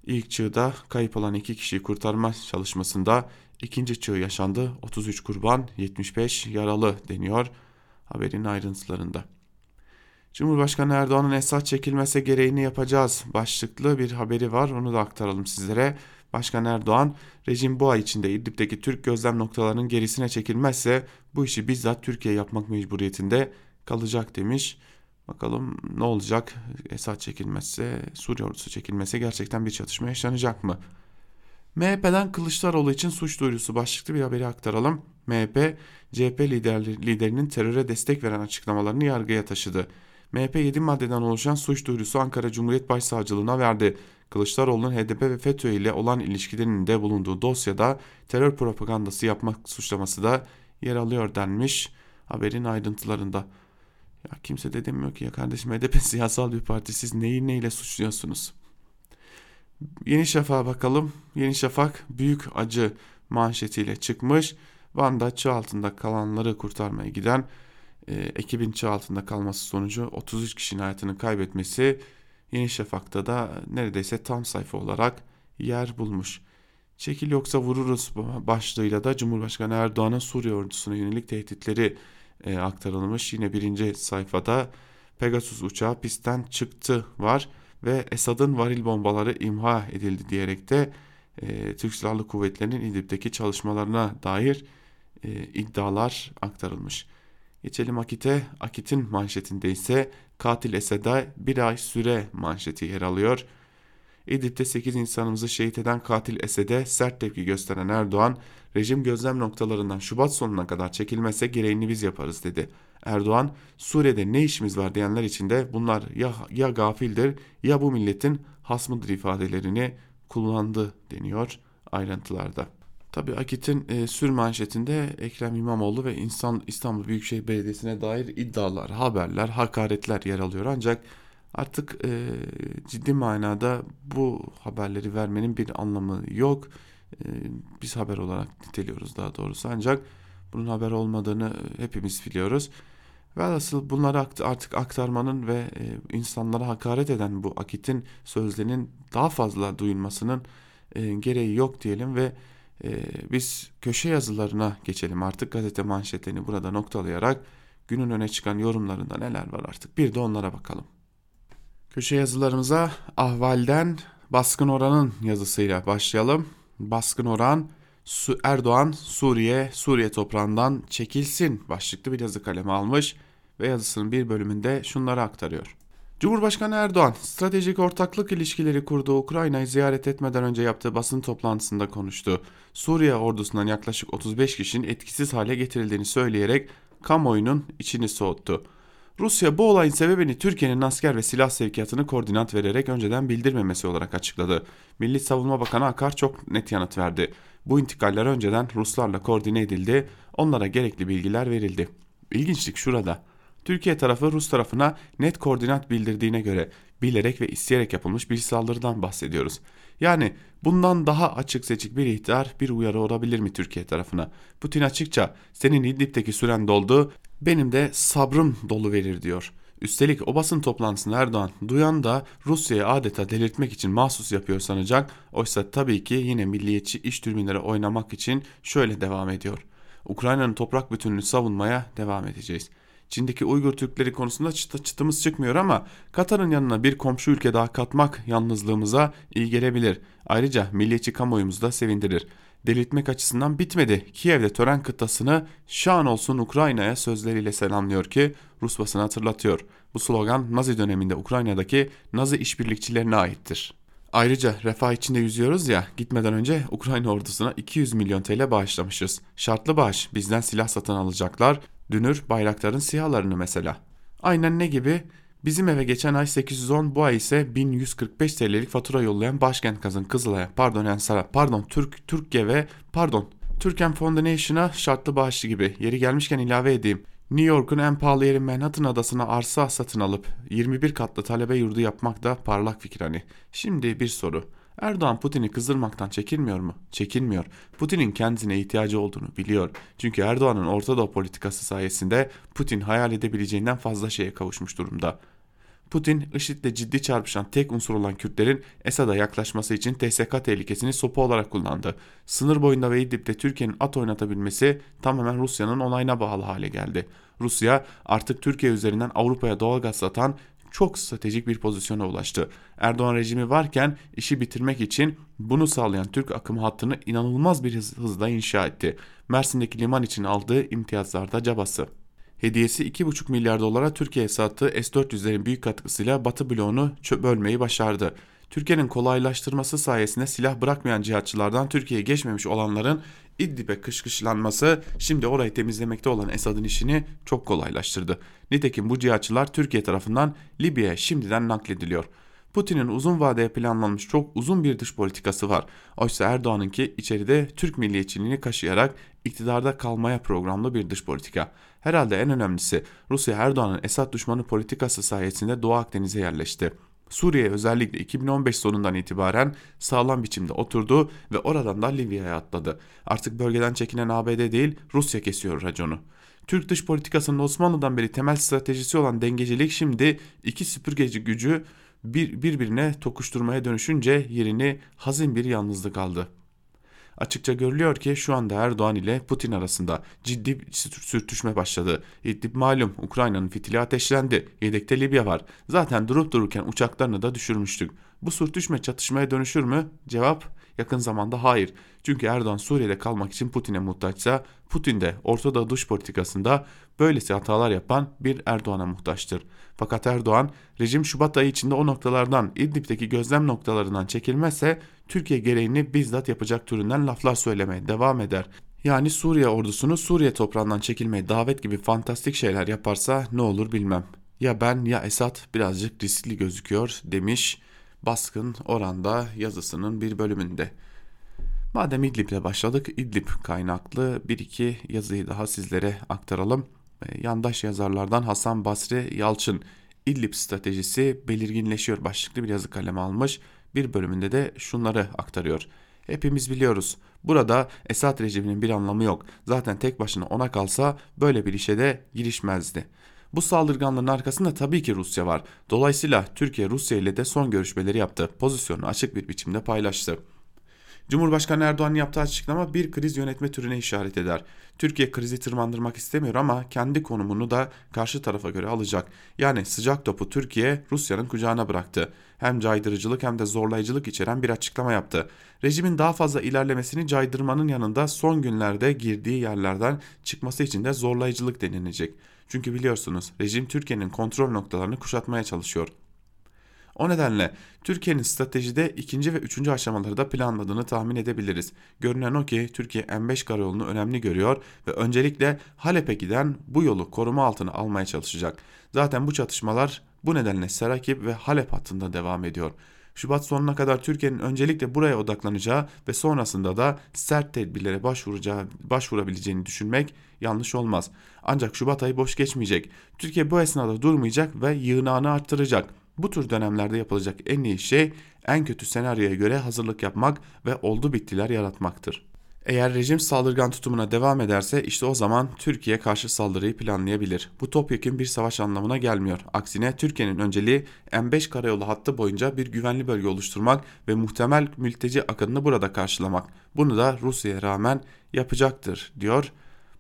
İlk çığda kayıp olan iki kişiyi kurtarma çalışmasında ikinci çığ yaşandı. 33 kurban, 75 yaralı deniyor haberin ayrıntılarında. Cumhurbaşkanı Erdoğan'ın Esad çekilmese gereğini yapacağız başlıklı bir haberi var. Onu da aktaralım sizlere. Başkan Erdoğan, rejim bu ay içinde İdlib'deki Türk gözlem noktalarının gerisine çekilmezse bu işi bizzat Türkiye yapmak mecburiyetinde kalacak demiş. Bakalım ne olacak? Esad çekilmezse, Suriye ordusu çekilmezse gerçekten bir çatışma yaşanacak mı? MHP'den Kılıçdaroğlu için suç duyurusu başlıklı bir haberi aktaralım. MHP, CHP liderli, liderinin teröre destek veren açıklamalarını yargıya taşıdı. MHP 7 maddeden oluşan suç duyurusu Ankara Cumhuriyet Başsavcılığına verdi. Kılıçdaroğlu'nun HDP ve FETÖ ile olan ilişkilerinin de bulunduğu dosyada terör propagandası yapmak suçlaması da yer alıyor denmiş haberin ayrıntılarında. Ya kimse de demiyor ki ya kardeşim HDP *laughs* siyasal bir parti siz neyi neyle suçluyorsunuz? Yeni Şafak'a bakalım. Yeni Şafak büyük acı manşetiyle çıkmış. Van'da çığ altında kalanları kurtarmaya giden e, ekibin çığ altında kalması sonucu 33 kişinin hayatını kaybetmesi Yeni Şafak'ta da neredeyse tam sayfa olarak yer bulmuş. Çekil yoksa vururuz başlığıyla da Cumhurbaşkanı Erdoğan'ın Suriye ordusuna yönelik tehditleri e, aktarılmış. Yine birinci sayfada Pegasus uçağı pistten çıktı var ve Esad'ın varil bombaları imha edildi diyerek de e, Türk Silahlı Kuvvetleri'nin İdlib'deki çalışmalarına dair e, iddialar aktarılmış. Geçelim Akit'e. Akit'in manşetinde ise katil Esed'e bir ay süre manşeti yer alıyor. İdlib'de 8 insanımızı şehit eden katil Esed'e sert tepki gösteren Erdoğan, rejim gözlem noktalarından Şubat sonuna kadar çekilmezse gereğini biz yaparız dedi. Erdoğan, Suriye'de ne işimiz var diyenler için de bunlar ya, ya gafildir ya bu milletin hasmıdır ifadelerini kullandı deniyor ayrıntılarda. Tabi Akit'in e, sür manşetinde Ekrem İmamoğlu ve İnsan, İstanbul Büyükşehir Belediyesi'ne dair iddialar, haberler, hakaretler yer alıyor. Ancak artık e, ciddi manada bu haberleri vermenin bir anlamı yok. E, biz haber olarak niteliyoruz daha doğrusu. Ancak bunun haber olmadığını hepimiz biliyoruz. Velhasıl bunları artık aktarmanın ve e, insanlara hakaret eden bu Akit'in sözlerinin daha fazla duyulmasının e, gereği yok diyelim ve e, biz köşe yazılarına geçelim artık gazete manşetlerini burada noktalayarak günün öne çıkan yorumlarında neler var artık bir de onlara bakalım. Köşe yazılarımıza ahvalden baskın oranın yazısıyla başlayalım. Baskın oran Erdoğan Suriye Suriye toprağından çekilsin başlıklı bir yazı kalemi almış ve yazısının bir bölümünde şunları aktarıyor. Cumhurbaşkanı Erdoğan, stratejik ortaklık ilişkileri kurduğu Ukrayna'yı ziyaret etmeden önce yaptığı basın toplantısında konuştu. Suriye ordusundan yaklaşık 35 kişinin etkisiz hale getirildiğini söyleyerek kamuoyunun içini soğuttu. Rusya bu olayın sebebini Türkiye'nin asker ve silah sevkiyatını koordinat vererek önceden bildirmemesi olarak açıkladı. Milli Savunma Bakanı Akar çok net yanıt verdi. Bu intikaller önceden Ruslarla koordine edildi, onlara gerekli bilgiler verildi. İlginçlik şurada. Türkiye tarafı Rus tarafına net koordinat bildirdiğine göre bilerek ve isteyerek yapılmış bir saldırıdan bahsediyoruz. Yani bundan daha açık seçik bir ihtar, bir uyarı olabilir mi Türkiye tarafına? Putin açıkça senin İdlib'deki süren doldu, benim de sabrım dolu verir diyor. Üstelik o basın toplantısında Erdoğan duyan da Rusya'yı adeta delirtmek için mahsus yapıyor sanacak. Oysa tabii ki yine milliyetçi iş türbinlere oynamak için şöyle devam ediyor. Ukrayna'nın toprak bütünlüğünü savunmaya devam edeceğiz. Çin'deki Uygur Türkleri konusunda çıt çıtımız çıkmıyor ama Katar'ın yanına bir komşu ülke daha katmak yalnızlığımıza iyi gelebilir. Ayrıca milliyetçi kamuoyumuzu da sevindirir. Delirtmek açısından bitmedi. Kiev'de tören kıtasını şan olsun Ukrayna'ya sözleriyle selamlıyor ki Rus basını hatırlatıyor. Bu slogan Nazi döneminde Ukrayna'daki Nazi işbirlikçilerine aittir. Ayrıca refah içinde yüzüyoruz ya gitmeden önce Ukrayna ordusuna 200 milyon TL bağışlamışız. Şartlı bağış bizden silah satın alacaklar. Dünür bayrakların sihalarını mesela. Aynen ne gibi? Bizim eve geçen ay 810 bu ay ise 1145 TL'lik fatura yollayan Başkent Kazın Kızılay'a pardon Ensar'a pardon Türk Türkiye ve pardon Türken Foundation'a şartlı bağışlı gibi yeri gelmişken ilave edeyim. New York'un en pahalı yeri Manhattan adasına arsa satın alıp 21 katlı talebe yurdu yapmak da parlak fikir hani. Şimdi bir soru. Erdoğan Putin'i kızdırmaktan çekinmiyor mu? Çekinmiyor. Putin'in kendisine ihtiyacı olduğunu biliyor. Çünkü Erdoğan'ın Orta Doğu politikası sayesinde Putin hayal edebileceğinden fazla şeye kavuşmuş durumda. Putin, IŞİD'le ciddi çarpışan tek unsur olan Kürtlerin Esad'a yaklaşması için TSK tehlikesini sopa olarak kullandı. Sınır boyunda ve İdlib'de Türkiye'nin at oynatabilmesi tamamen Rusya'nın onayına bağlı hale geldi. Rusya artık Türkiye üzerinden Avrupa'ya doğalgaz satan çok stratejik bir pozisyona ulaştı. Erdoğan rejimi varken işi bitirmek için bunu sağlayan Türk akımı hattını inanılmaz bir hız, hızla inşa etti. Mersin'deki liman için aldığı imtiyazlarda cabası. Hediyesi 2,5 milyar dolara Türkiye'ye sattığı S-400'lerin büyük katkısıyla Batı bloğunu bölmeyi başardı. Türkiye'nin kolaylaştırması sayesinde silah bırakmayan cihatçılardan Türkiye'ye geçmemiş olanların İdlib'e kışkışlanması şimdi orayı temizlemekte olan Esad'ın işini çok kolaylaştırdı. Nitekim bu cihatçılar Türkiye tarafından Libya'ya şimdiden naklediliyor. Putin'in uzun vadeye planlanmış çok uzun bir dış politikası var. Oysa Erdoğan'ınki içeride Türk milliyetçiliğini kaşıyarak iktidarda kalmaya programlı bir dış politika. Herhalde en önemlisi Rusya Erdoğan'ın Esad düşmanı politikası sayesinde Doğu Akdeniz'e yerleşti. Suriye özellikle 2015 sonundan itibaren sağlam biçimde oturdu ve oradan da Libya'ya atladı. Artık bölgeden çekinen ABD değil Rusya kesiyor raconu. Türk dış politikasının Osmanlı'dan beri temel stratejisi olan dengecilik şimdi iki süpürgeci gücü bir, birbirine tokuşturmaya dönüşünce yerini hazin bir yalnızlık aldı. Açıkça görülüyor ki şu anda Erdoğan ile Putin arasında ciddi sürtüşme başladı. İdlib malum Ukrayna'nın fitili ateşlendi. Yedekte Libya var. Zaten durup dururken uçaklarını da düşürmüştük. Bu sürtüşme çatışmaya dönüşür mü? Cevap yakın zamanda hayır. Çünkü Erdoğan Suriye'de kalmak için Putin'e muhtaçsa Putin de Orta dış politikasında böylesi hatalar yapan bir Erdoğan'a muhtaçtır. Fakat Erdoğan rejim Şubat ayı içinde o noktalardan İdlib'deki gözlem noktalarından çekilmezse Türkiye gereğini bizzat yapacak türünden laflar söylemeye devam eder. Yani Suriye ordusunu Suriye toprağından çekilmeye davet gibi fantastik şeyler yaparsa ne olur bilmem. Ya ben ya Esat birazcık riskli gözüküyor demiş baskın oranda yazısının bir bölümünde. Madem İdlib'le başladık, İdlib kaynaklı bir iki yazıyı daha sizlere aktaralım. Yandaş yazarlardan Hasan Basri Yalçın İdlib stratejisi belirginleşiyor başlıklı bir yazı kaleme almış. Bir bölümünde de şunları aktarıyor. Hepimiz biliyoruz. Burada Esad rejiminin bir anlamı yok. Zaten tek başına ona kalsa böyle bir işe de girişmezdi. Bu saldırganlığın arkasında tabii ki Rusya var. Dolayısıyla Türkiye Rusya ile de son görüşmeleri yaptı. Pozisyonu açık bir biçimde paylaştı. Cumhurbaşkanı Erdoğan'ın yaptığı açıklama bir kriz yönetme türüne işaret eder. Türkiye krizi tırmandırmak istemiyor ama kendi konumunu da karşı tarafa göre alacak. Yani sıcak topu Türkiye Rusya'nın kucağına bıraktı. Hem caydırıcılık hem de zorlayıcılık içeren bir açıklama yaptı. Rejimin daha fazla ilerlemesini caydırmanın yanında son günlerde girdiği yerlerden çıkması için de zorlayıcılık denilecek. Çünkü biliyorsunuz rejim Türkiye'nin kontrol noktalarını kuşatmaya çalışıyor. O nedenle Türkiye'nin stratejide ikinci ve üçüncü aşamaları da planladığını tahmin edebiliriz. Görünen o ki Türkiye M5 karayolunu önemli görüyor ve öncelikle Halep'e giden bu yolu koruma altına almaya çalışacak. Zaten bu çatışmalar bu nedenle Serakip ve Halep hattında devam ediyor. Şubat sonuna kadar Türkiye'nin öncelikle buraya odaklanacağı ve sonrasında da sert tedbirlere başvuracağı, başvurabileceğini düşünmek yanlış olmaz. Ancak Şubat ayı boş geçmeyecek. Türkiye bu esnada durmayacak ve yığınağını arttıracak. Bu tür dönemlerde yapılacak en iyi şey en kötü senaryoya göre hazırlık yapmak ve oldu bittiler yaratmaktır. Eğer rejim saldırgan tutumuna devam ederse işte o zaman Türkiye karşı saldırıyı planlayabilir. Bu topyekun bir savaş anlamına gelmiyor. Aksine Türkiye'nin önceliği M5 karayolu hattı boyunca bir güvenli bölge oluşturmak ve muhtemel mülteci akınını burada karşılamak. Bunu da Rusya'ya rağmen yapacaktır diyor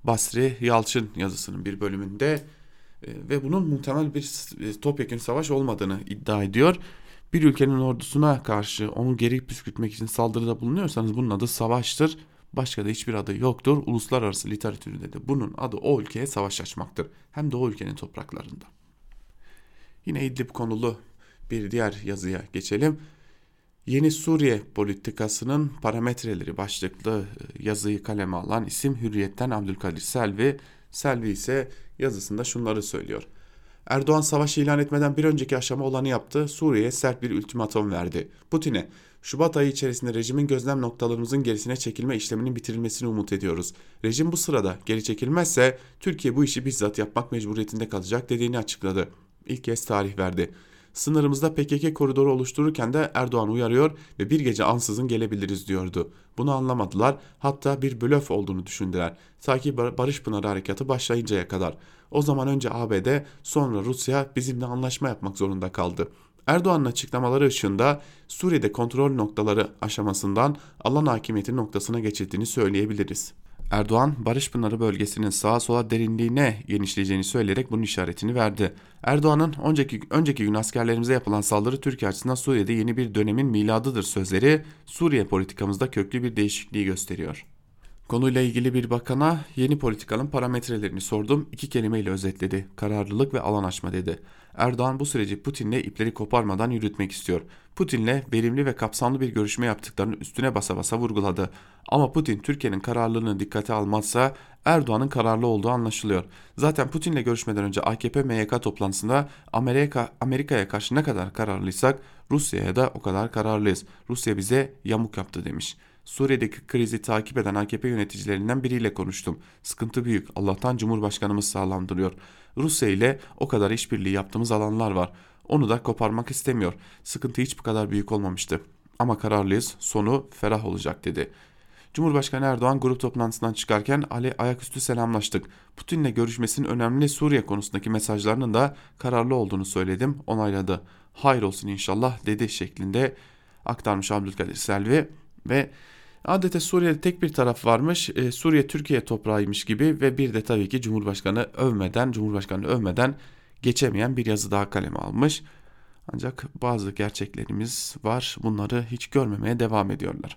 Basri Yalçın yazısının bir bölümünde e, ve bunun muhtemel bir e, topyekun savaş olmadığını iddia ediyor. Bir ülkenin ordusuna karşı onu geri püskürtmek için saldırıda bulunuyorsanız bunun adı savaştır. Başka da hiçbir adı yoktur. Uluslararası literatürde de bunun adı o ülkeye savaş açmaktır. Hem de o ülkenin topraklarında. Yine İdlib konulu bir diğer yazıya geçelim. Yeni Suriye politikasının parametreleri başlıklı e, yazıyı kaleme alan isim Hürriyet'ten Abdülkadir Selvi. Selvi ise yazısında şunları söylüyor. Erdoğan savaş ilan etmeden bir önceki aşama olanı yaptı. Suriye'ye sert bir ultimatom verdi. Putin'e Şubat ayı içerisinde rejimin gözlem noktalarımızın gerisine çekilme işleminin bitirilmesini umut ediyoruz. Rejim bu sırada geri çekilmezse Türkiye bu işi bizzat yapmak mecburiyetinde kalacak dediğini açıkladı. İlk kez tarih verdi. Sınırımızda PKK koridoru oluştururken de Erdoğan uyarıyor ve bir gece ansızın gelebiliriz diyordu. Bunu anlamadılar hatta bir blöf olduğunu düşündüler. Ta ki Barış Pınarı Harekatı başlayıncaya kadar. O zaman önce ABD sonra Rusya bizimle anlaşma yapmak zorunda kaldı. Erdoğan'ın açıklamaları ışığında Suriye'de kontrol noktaları aşamasından alan hakimiyeti noktasına geçildiğini söyleyebiliriz. Erdoğan, Barış Pınarı bölgesinin sağa sola derinliğine genişleyeceğini söyleyerek bunun işaretini verdi. Erdoğan'ın önceki, önceki gün askerlerimize yapılan saldırı Türkiye açısından Suriye'de yeni bir dönemin miladıdır sözleri Suriye politikamızda köklü bir değişikliği gösteriyor. Konuyla ilgili bir bakana yeni politikanın parametrelerini sordum. İki kelimeyle özetledi. Kararlılık ve alan açma dedi. Erdoğan bu süreci Putin'le ipleri koparmadan yürütmek istiyor. Putin'le verimli ve kapsamlı bir görüşme yaptıklarını üstüne basa basa vurguladı. Ama Putin Türkiye'nin kararlılığını dikkate almazsa Erdoğan'ın kararlı olduğu anlaşılıyor. Zaten Putin'le görüşmeden önce AKP MYK toplantısında Amerika Amerika'ya karşı ne kadar kararlıysak Rusya'ya da o kadar kararlıyız. Rusya bize yamuk yaptı demiş. Suriye'deki krizi takip eden AKP yöneticilerinden biriyle konuştum. Sıkıntı büyük. Allah'tan Cumhurbaşkanımız sağlam duruyor. Rusya ile o kadar işbirliği yaptığımız alanlar var. Onu da koparmak istemiyor. Sıkıntı hiç bu kadar büyük olmamıştı. Ama kararlıyız. Sonu ferah olacak dedi. Cumhurbaşkanı Erdoğan grup toplantısından çıkarken Ali ayaküstü selamlaştık. Putin'le görüşmesinin önemli Suriye konusundaki mesajlarının da kararlı olduğunu söyledim. Onayladı. Hayır olsun inşallah dedi şeklinde aktarmış Abdülkadir Selvi ve Adeta Suriye'de tek bir taraf varmış. E, Suriye Türkiye toprağıymış gibi ve bir de tabii ki Cumhurbaşkanı övmeden, Cumhurbaşkanı övmeden geçemeyen bir yazı daha kaleme almış. Ancak bazı gerçeklerimiz var. Bunları hiç görmemeye devam ediyorlar.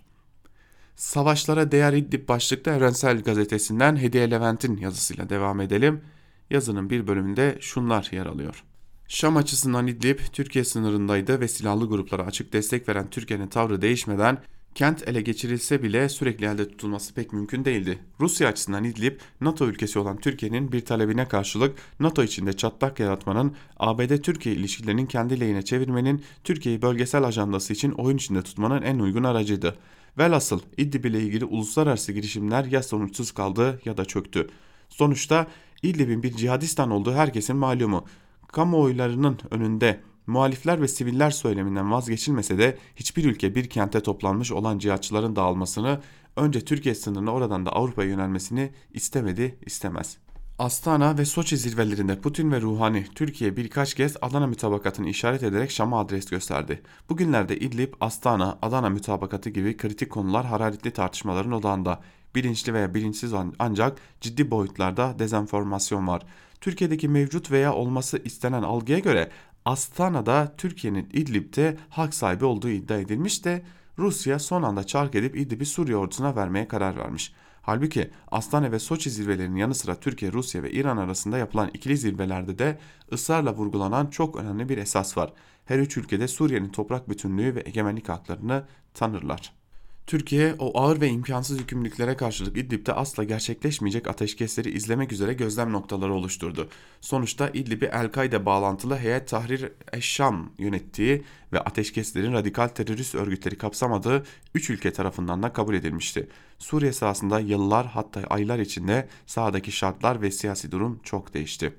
Savaşlara Değer İdlib başlıklı Evrensel Gazetesi'nden Hediye Levent'in yazısıyla devam edelim. Yazının bir bölümünde şunlar yer alıyor. Şam açısından İdlib, Türkiye sınırındaydı ve silahlı gruplara açık destek veren Türkiye'nin tavrı değişmeden Kent ele geçirilse bile sürekli elde tutulması pek mümkün değildi. Rusya açısından İdlib, NATO ülkesi olan Türkiye'nin bir talebine karşılık NATO içinde çatlak yaratmanın, ABD-Türkiye ilişkilerinin kendi lehine çevirmenin, Türkiye'yi bölgesel ajandası için oyun içinde tutmanın en uygun aracıydı. Velhasıl İdlib ile ilgili uluslararası girişimler ya sonuçsuz kaldı ya da çöktü. Sonuçta İdlib'in bir cihadistan olduğu herkesin malumu. Kamuoylarının önünde Muhalifler ve siviller söyleminden vazgeçilmese de hiçbir ülke bir kente toplanmış olan cihatçıların dağılmasını, önce Türkiye sınırına oradan da Avrupa'ya yönelmesini istemedi, istemez. Astana ve Soçi zirvelerinde Putin ve Ruhani Türkiye birkaç kez Adana mütabakatını işaret ederek Şam'a adres gösterdi. Bugünlerde İdlib, Astana, Adana mütabakatı gibi kritik konular hararetli tartışmaların odağında. Bilinçli veya bilinçsiz ancak ciddi boyutlarda dezenformasyon var. Türkiye'deki mevcut veya olması istenen algıya göre Astana'da Türkiye'nin İdlib'de hak sahibi olduğu iddia edilmiş de Rusya son anda çark edip İdlib'i Suriye ordusuna vermeye karar vermiş. Halbuki Astana ve Soçi zirvelerinin yanı sıra Türkiye, Rusya ve İran arasında yapılan ikili zirvelerde de ısrarla vurgulanan çok önemli bir esas var. Her üç ülkede Suriye'nin toprak bütünlüğü ve egemenlik haklarını tanırlar. Türkiye o ağır ve imkansız yükümlülüklere karşılık İdlib'de asla gerçekleşmeyecek ateşkesleri izlemek üzere gözlem noktaları oluşturdu. Sonuçta İdlib'i El-Kaide bağlantılı Heyet Tahrir Eşşam yönettiği ve ateşkeslerin radikal terörist örgütleri kapsamadığı 3 ülke tarafından da kabul edilmişti. Suriye sahasında yıllar hatta aylar içinde sahadaki şartlar ve siyasi durum çok değişti.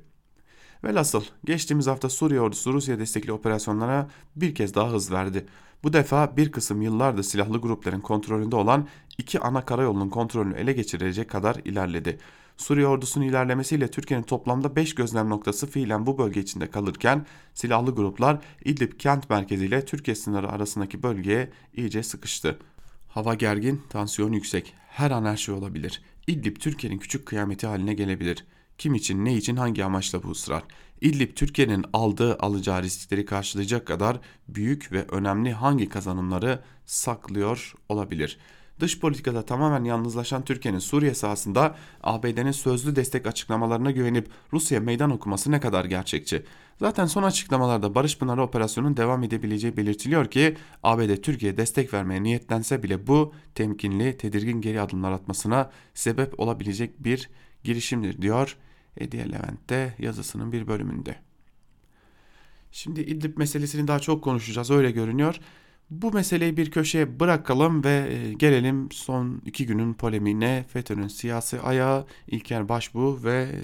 Velhasıl geçtiğimiz hafta Suriye ordusu Rusya destekli operasyonlara bir kez daha hız verdi. Bu defa bir kısım yıllardır silahlı grupların kontrolünde olan iki ana karayolunun kontrolünü ele geçirecek kadar ilerledi. Suriye ordusunun ilerlemesiyle Türkiye'nin toplamda 5 gözlem noktası fiilen bu bölge içinde kalırken silahlı gruplar İdlib kent merkeziyle Türkiye sınırı arasındaki bölgeye iyice sıkıştı. Hava gergin, tansiyon yüksek. Her an her şey olabilir. İdlib Türkiye'nin küçük kıyameti haline gelebilir. Kim için, ne için, hangi amaçla bu ısrar? İdlib Türkiye'nin aldığı alacağı riskleri karşılayacak kadar büyük ve önemli hangi kazanımları saklıyor olabilir? Dış politikada tamamen yalnızlaşan Türkiye'nin Suriye sahasında ABD'nin sözlü destek açıklamalarına güvenip Rusya meydan okuması ne kadar gerçekçi? Zaten son açıklamalarda Barış Pınarı operasyonunun devam edebileceği belirtiliyor ki ABD Türkiye destek vermeye niyetlense bile bu temkinli, tedirgin geri adımlar atmasına sebep olabilecek bir girişimdir diyor Hediye Levent'te yazısının bir bölümünde. Şimdi İdlib meselesini daha çok konuşacağız öyle görünüyor. Bu meseleyi bir köşeye bırakalım ve e, gelelim son iki günün polemiğine FETÖ'nün siyasi ayağı İlker Başbuğ ve e,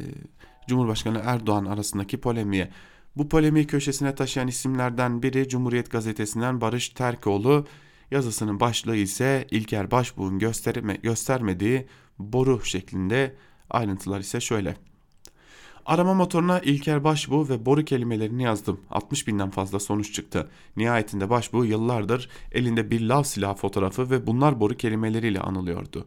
Cumhurbaşkanı Erdoğan arasındaki polemiğe. Bu polemiği köşesine taşıyan isimlerden biri Cumhuriyet Gazetesi'nden Barış Terkoğlu, yazısının başlığı ise İlker Başbuğ'un gösterme, göstermediği boru şeklinde ayrıntılar ise şöyle. Arama motoruna İlker Başbuğ ve boru kelimelerini yazdım. 60 binden fazla sonuç çıktı. Nihayetinde Başbuğ yıllardır elinde bir lav silah fotoğrafı ve bunlar boru kelimeleriyle anılıyordu.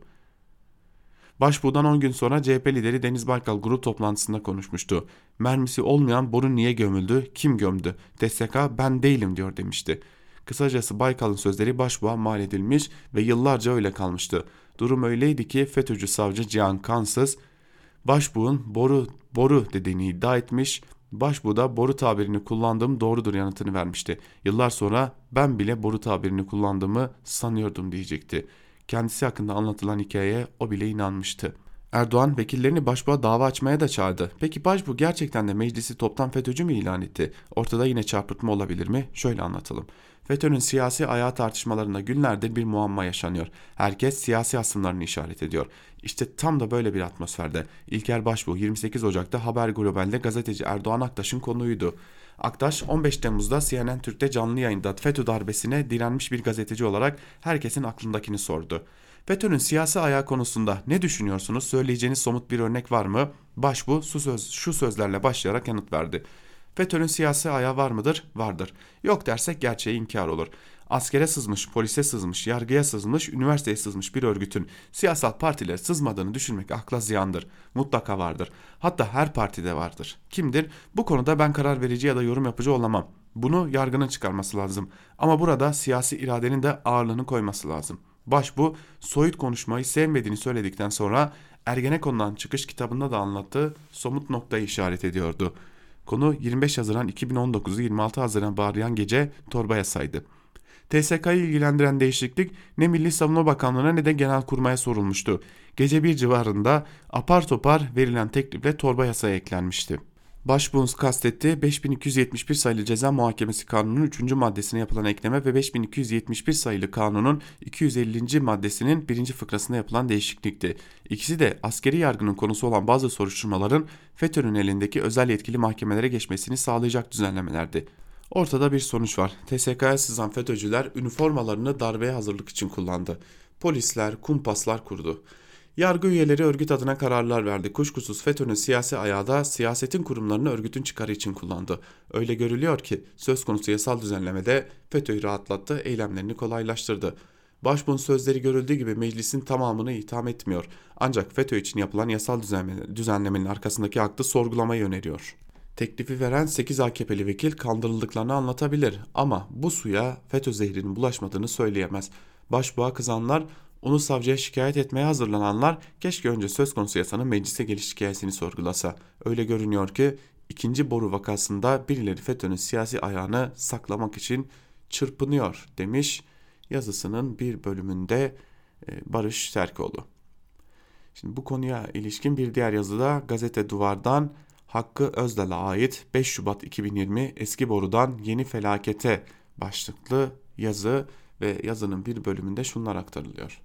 Başbuğ'dan 10 gün sonra CHP lideri Deniz Baykal grup toplantısında konuşmuştu. Mermisi olmayan boru niye gömüldü, kim gömdü? DSK ben değilim diyor demişti. Kısacası Baykal'ın sözleri başbuğa mal edilmiş ve yıllarca öyle kalmıştı. Durum öyleydi ki FETÖ'cü savcı Cihan Kansız başbuğun boru boru dediğini iddia etmiş. Başbuğ da boru tabirini kullandığım doğrudur yanıtını vermişti. Yıllar sonra ben bile boru tabirini kullandığımı sanıyordum diyecekti. Kendisi hakkında anlatılan hikayeye o bile inanmıştı. Erdoğan vekillerini başbuğa dava açmaya da çağırdı. Peki başbuğ gerçekten de meclisi toptan FETÖ'cü mü ilan etti? Ortada yine çarpıtma olabilir mi? Şöyle anlatalım. FETÖ'nün siyasi ayağı tartışmalarında günlerdir bir muamma yaşanıyor. Herkes siyasi asımlarını işaret ediyor. İşte tam da böyle bir atmosferde İlker Başbuğ 28 Ocak'ta Haber Global'de gazeteci Erdoğan Aktaş'ın konuydu. Aktaş 15 Temmuz'da CNN Türk'te canlı yayında FETÖ darbesine direnmiş bir gazeteci olarak herkesin aklındakini sordu. FETÖ'nün siyasi ayağı konusunda ne düşünüyorsunuz? Söyleyeceğiniz somut bir örnek var mı? Başbuğ şu, söz, şu sözlerle başlayarak yanıt verdi. FETÖ'nün siyasi ayağı var mıdır? Vardır. Yok dersek gerçeği inkar olur. Askere sızmış, polise sızmış, yargıya sızmış, üniversiteye sızmış bir örgütün siyasal partilere sızmadığını düşünmek akla ziyandır. Mutlaka vardır. Hatta her partide vardır. Kimdir? Bu konuda ben karar verici ya da yorum yapıcı olamam. Bunu yargının çıkarması lazım. Ama burada siyasi iradenin de ağırlığını koyması lazım. Başbu soyut konuşmayı sevmediğini söyledikten sonra Ergenekon'dan çıkış kitabında da anlattığı somut noktayı işaret ediyordu. Konu 25 Haziran 2019'u 26 Haziran bağlayan gece torba yasaydı. TSK'yı ilgilendiren değişiklik ne Milli Savunma Bakanlığı'na ne de Genelkurmay'a sorulmuştu. Gece bir civarında apar topar verilen teklifle torba yasaya eklenmişti. Başbuğ'un kastetti 5271 sayılı ceza muhakemesi kanununun 3. maddesine yapılan ekleme ve 5271 sayılı kanunun 250. maddesinin 1. fıkrasına yapılan değişiklikti. İkisi de askeri yargının konusu olan bazı soruşturmaların FETÖ'nün elindeki özel yetkili mahkemelere geçmesini sağlayacak düzenlemelerdi. Ortada bir sonuç var. TSK'ya sızan FETÖ'cüler üniformalarını darbeye hazırlık için kullandı. Polisler, kumpaslar kurdu. Yargı üyeleri örgüt adına kararlar verdi. Kuşkusuz FETÖ'nün siyasi ayağı da siyasetin kurumlarını örgütün çıkarı için kullandı. Öyle görülüyor ki söz konusu yasal düzenlemede FETÖ'yü rahatlattı, eylemlerini kolaylaştırdı. Başbuğun sözleri görüldüğü gibi meclisin tamamını itham etmiyor. Ancak FETÖ için yapılan yasal düzenlemenin arkasındaki aklı sorgulamayı öneriyor. Teklifi veren 8 AKP'li vekil kandırıldıklarını anlatabilir ama bu suya FETÖ zehrinin bulaşmadığını söyleyemez. Başbuğa kızanlar onu savcıya şikayet etmeye hazırlananlar keşke önce söz konusu yasanın meclise geliş hikayesini sorgulasa. Öyle görünüyor ki ikinci boru vakasında birileri FETÖ'nün siyasi ayağını saklamak için çırpınıyor demiş yazısının bir bölümünde e, Barış Serkoğlu. Şimdi bu konuya ilişkin bir diğer yazıda gazete duvardan Hakkı Özdal'a ait 5 Şubat 2020 eski borudan yeni felakete başlıklı yazı ve yazının bir bölümünde şunlar aktarılıyor.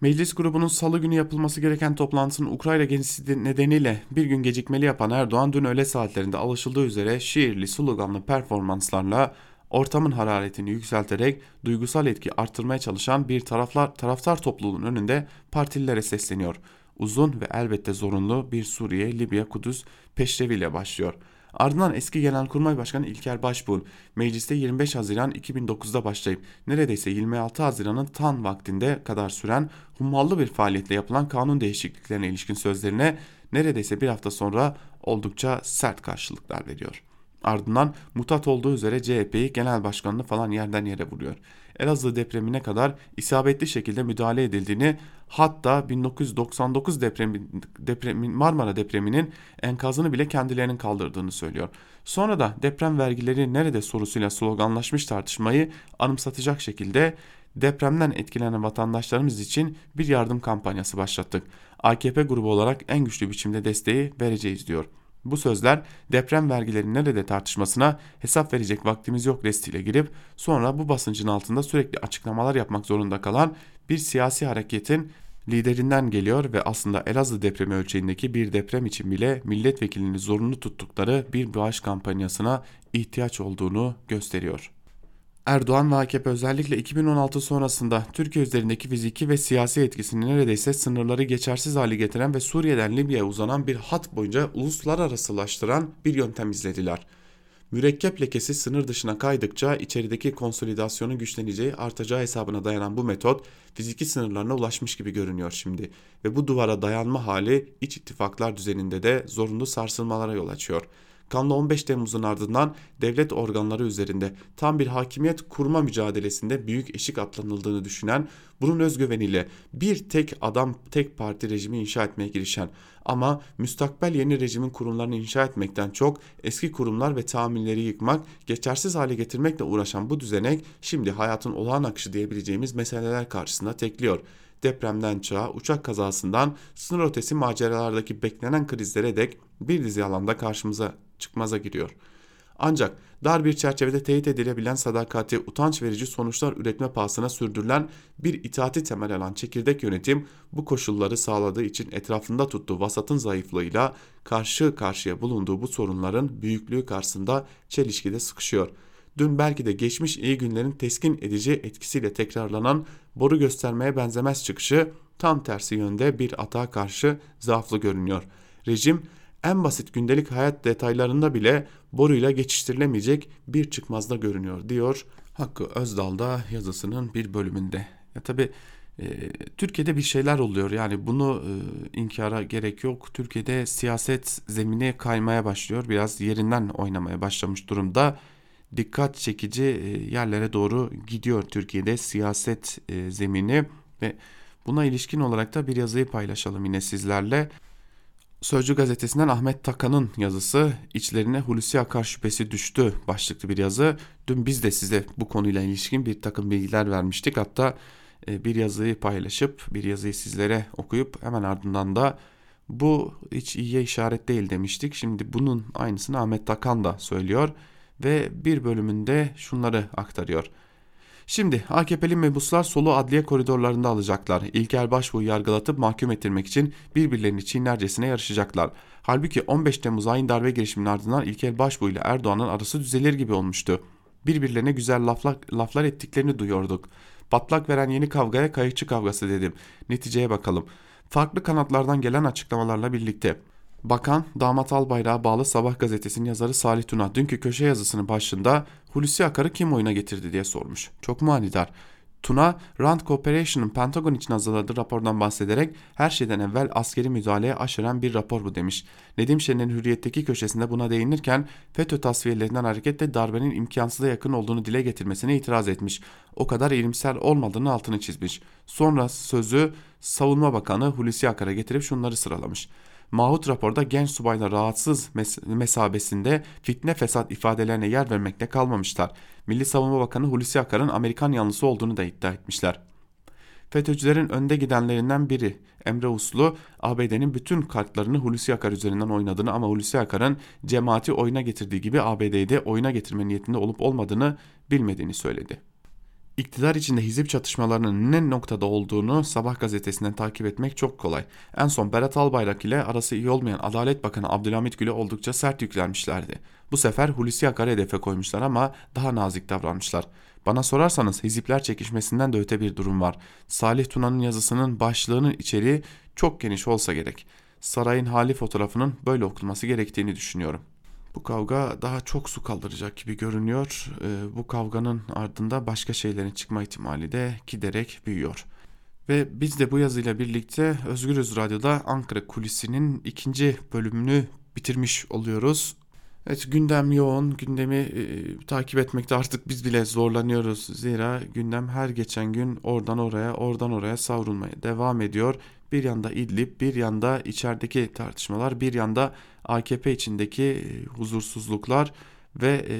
Meclis grubunun salı günü yapılması gereken toplantısının Ukrayna gezisi nedeniyle bir gün gecikmeli yapan Erdoğan dün öğle saatlerinde alışıldığı üzere şiirli sloganlı performanslarla ortamın hararetini yükselterek duygusal etki arttırmaya çalışan bir taraflar, taraftar topluluğun önünde partililere sesleniyor. Uzun ve elbette zorunlu bir Suriye, Libya, Kudüs peşreviyle başlıyor. Ardından eski Genelkurmay Başkanı İlker Başbuğ'un mecliste 25 Haziran 2009'da başlayıp neredeyse 26 Haziran'ın tan vaktinde kadar süren hummallı bir faaliyetle yapılan kanun değişikliklerine ilişkin sözlerine neredeyse bir hafta sonra oldukça sert karşılıklar veriyor. Ardından mutat olduğu üzere CHP'yi genel başkanını falan yerden yere vuruyor. Elazığ depremine kadar isabetli şekilde müdahale edildiğini hatta 1999 depremi, depremin, Marmara depreminin enkazını bile kendilerinin kaldırdığını söylüyor. Sonra da deprem vergileri nerede sorusuyla sloganlaşmış tartışmayı anımsatacak şekilde depremden etkilenen vatandaşlarımız için bir yardım kampanyası başlattık. AKP grubu olarak en güçlü biçimde desteği vereceğiz diyor. Bu sözler deprem vergileri nerede tartışmasına hesap verecek vaktimiz yok restiyle girip sonra bu basıncın altında sürekli açıklamalar yapmak zorunda kalan bir siyasi hareketin liderinden geliyor ve aslında Elazığ depremi ölçeğindeki bir deprem için bile milletvekilini zorunlu tuttukları bir bağış kampanyasına ihtiyaç olduğunu gösteriyor. Erdoğan ve AKP özellikle 2016 sonrasında Türkiye üzerindeki fiziki ve siyasi etkisini neredeyse sınırları geçersiz hale getiren ve Suriye'den Libya'ya uzanan bir hat boyunca uluslararasılaştıran bir yöntem izlediler. Mürekkep lekesi sınır dışına kaydıkça içerideki konsolidasyonun güçleneceği artacağı hesabına dayanan bu metot fiziki sınırlarına ulaşmış gibi görünüyor şimdi ve bu duvara dayanma hali iç ittifaklar düzeninde de zorunlu sarsılmalara yol açıyor. Kanlı 15 Temmuz'un ardından devlet organları üzerinde tam bir hakimiyet kurma mücadelesinde büyük eşik atlanıldığını düşünen, bunun özgüveniyle bir tek adam tek parti rejimi inşa etmeye girişen ama müstakbel yeni rejimin kurumlarını inşa etmekten çok eski kurumlar ve tahammülleri yıkmak, geçersiz hale getirmekle uğraşan bu düzenek şimdi hayatın olağan akışı diyebileceğimiz meseleler karşısında tekliyor. Depremden çağa, uçak kazasından sınır ötesi maceralardaki beklenen krizlere dek bir dizi alanda karşımıza çıkmaza giriyor. Ancak dar bir çerçevede teyit edilebilen sadakati utanç verici sonuçlar üretme pahasına sürdürülen bir itaati temel alan çekirdek yönetim bu koşulları sağladığı için etrafında tuttuğu vasatın zayıflığıyla karşı karşıya bulunduğu bu sorunların büyüklüğü karşısında çelişkide sıkışıyor. Dün belki de geçmiş iyi günlerin teskin edici etkisiyle tekrarlanan boru göstermeye benzemez çıkışı tam tersi yönde bir atağa karşı zaaflı görünüyor. Rejim en basit gündelik hayat detaylarında bile boruyla geçiştirilemeyecek bir çıkmazda görünüyor diyor Hakkı Özdal da yazısının bir bölümünde. Ya tabi e, Türkiye'de bir şeyler oluyor yani bunu e, inkara gerek yok. Türkiye'de siyaset zemini kaymaya başlıyor biraz yerinden oynamaya başlamış durumda. Dikkat çekici e, yerlere doğru gidiyor Türkiye'de siyaset e, zemini ve buna ilişkin olarak da bir yazıyı paylaşalım yine sizlerle. Sözcü gazetesinden Ahmet Takan'ın yazısı içlerine Hulusi Akar şüphesi düştü başlıklı bir yazı. Dün biz de size bu konuyla ilişkin bir takım bilgiler vermiştik. Hatta e, bir yazıyı paylaşıp bir yazıyı sizlere okuyup hemen ardından da bu hiç iyiye işaret değil demiştik. Şimdi bunun aynısını Ahmet Takan da söylüyor ve bir bölümünde şunları aktarıyor. Şimdi AKP'li mebuslar solu adliye koridorlarında alacaklar. İlker Başbuğ'u yargılatıp mahkum ettirmek için birbirlerini çiğnercesine yarışacaklar. Halbuki 15 Temmuz ayın darbe girişiminin ardından İlker Başbuğ ile Erdoğan'ın arası düzelir gibi olmuştu. Birbirlerine güzel laflar, laflar ettiklerini duyuyorduk. Patlak veren yeni kavgaya kayıkçı kavgası dedim. Neticeye bakalım. Farklı kanatlardan gelen açıklamalarla birlikte Bakan Damat Albayrak'a bağlı Sabah gazetesinin yazarı Salih Tuna dünkü köşe yazısının başında Hulusi Akar'ı kim oyuna getirdi diye sormuş. Çok manidar. Tuna, Rand Corporation'ın Pentagon için hazırladığı rapordan bahsederek her şeyden evvel askeri müdahaleye aşıran bir rapor bu demiş. Nedim Şener'in hürriyetteki köşesinde buna değinirken FETÖ tasfiyelerinden hareketle darbenin imkansıza yakın olduğunu dile getirmesine itiraz etmiş. O kadar ilimsel olmadığını altını çizmiş. Sonra sözü Savunma Bakanı Hulusi Akar'a getirip şunları sıralamış. Mahut raporda genç subayla rahatsız mes mesabesinde fitne fesat ifadelerine yer vermekte kalmamışlar. Milli Savunma Bakanı Hulusi Akar'ın Amerikan yanlısı olduğunu da iddia etmişler. FETÖ'cülerin önde gidenlerinden biri Emre Uslu ABD'nin bütün kartlarını Hulusi Akar üzerinden oynadığını ama Hulusi Akar'ın cemaati oyuna getirdiği gibi ABD'yi de oyuna getirme niyetinde olup olmadığını bilmediğini söyledi. İktidar içinde hizip çatışmalarının ne noktada olduğunu Sabah gazetesinden takip etmek çok kolay. En son Berat Albayrak ile arası iyi olmayan Adalet Bakanı Abdülhamit Gül'e oldukça sert yüklenmişlerdi. Bu sefer Hulusi Akar'ı hedefe koymuşlar ama daha nazik davranmışlar. Bana sorarsanız hizipler çekişmesinden de öte bir durum var. Salih Tuna'nın yazısının başlığının içeriği çok geniş olsa gerek. Sarayın hali fotoğrafının böyle okunması gerektiğini düşünüyorum. Bu kavga daha çok su kaldıracak gibi görünüyor. E, bu kavganın ardında başka şeylerin çıkma ihtimali de giderek büyüyor. Ve biz de bu yazıyla birlikte Özgürüz Radyo'da Ankara Kulisi'nin ikinci bölümünü bitirmiş oluyoruz. Evet gündem yoğun, gündemi e, takip etmekte artık biz bile zorlanıyoruz. Zira gündem her geçen gün oradan oraya, oradan oraya savrulmaya devam ediyor. Bir yanda İdlib, bir yanda içerideki tartışmalar, bir yanda AKP içindeki e, huzursuzluklar ve e,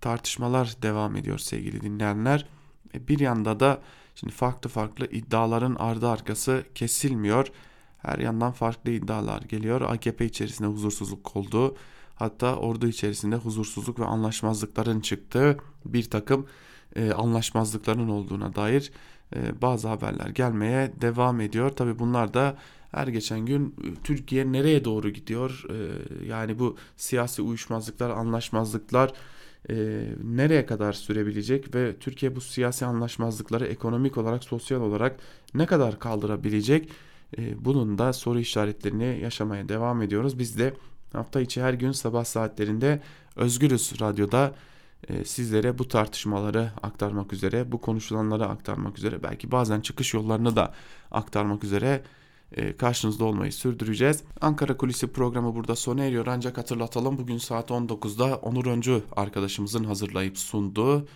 tartışmalar devam ediyor sevgili dinleyenler. E, bir yanda da şimdi farklı farklı iddiaların ardı arkası kesilmiyor. Her yandan farklı iddialar geliyor. AKP içerisinde huzursuzluk olduğu hatta ordu içerisinde huzursuzluk ve anlaşmazlıkların çıktığı bir takım e, anlaşmazlıkların olduğuna dair e, bazı haberler gelmeye devam ediyor. Tabi bunlar da her geçen gün e, Türkiye nereye doğru gidiyor? E, yani bu siyasi uyuşmazlıklar, anlaşmazlıklar e, nereye kadar sürebilecek ve Türkiye bu siyasi anlaşmazlıkları ekonomik olarak, sosyal olarak ne kadar kaldırabilecek? Bunun da soru işaretlerini yaşamaya devam ediyoruz. Biz de hafta içi her gün sabah saatlerinde Özgürüz Radyo'da sizlere bu tartışmaları aktarmak üzere, bu konuşulanları aktarmak üzere, belki bazen çıkış yollarını da aktarmak üzere karşınızda olmayı sürdüreceğiz. Ankara Kulisi programı burada sona eriyor ancak hatırlatalım bugün saat 19'da Onur Öncü arkadaşımızın hazırlayıp sunduğu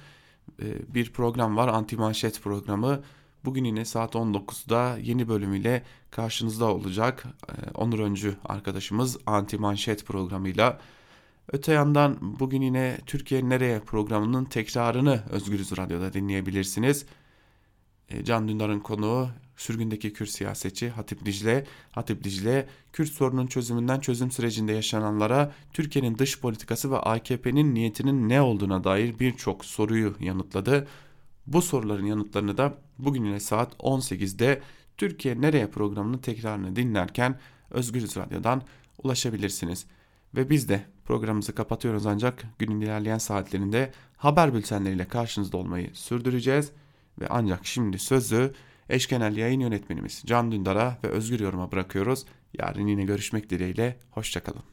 e, bir program var. Anti Manşet programı. Bugün yine saat 19'da yeni bölümüyle karşınızda olacak. E, Onur Öncü arkadaşımız Anti Manşet programıyla. Öte yandan bugün yine Türkiye Nereye programının tekrarını Özgürüz Radyo'da dinleyebilirsiniz. E, Can Dündar'ın konuğu sürgündeki Kürt siyasetçi Hatip Dicle. Hatip Dicle, Kürt sorunun çözümünden çözüm sürecinde yaşananlara Türkiye'nin dış politikası ve AKP'nin niyetinin ne olduğuna dair birçok soruyu yanıtladı. Bu soruların yanıtlarını da bugün yine saat 18'de Türkiye Nereye programının tekrarını dinlerken Özgürüz Radyo'dan ulaşabilirsiniz. Ve biz de programımızı kapatıyoruz ancak günün ilerleyen saatlerinde haber bültenleriyle karşınızda olmayı sürdüreceğiz. Ve ancak şimdi sözü eşkenel yayın yönetmenimiz Can Dündar'a ve Özgür Yorum'a bırakıyoruz. Yarın yine görüşmek dileğiyle, hoşçakalın.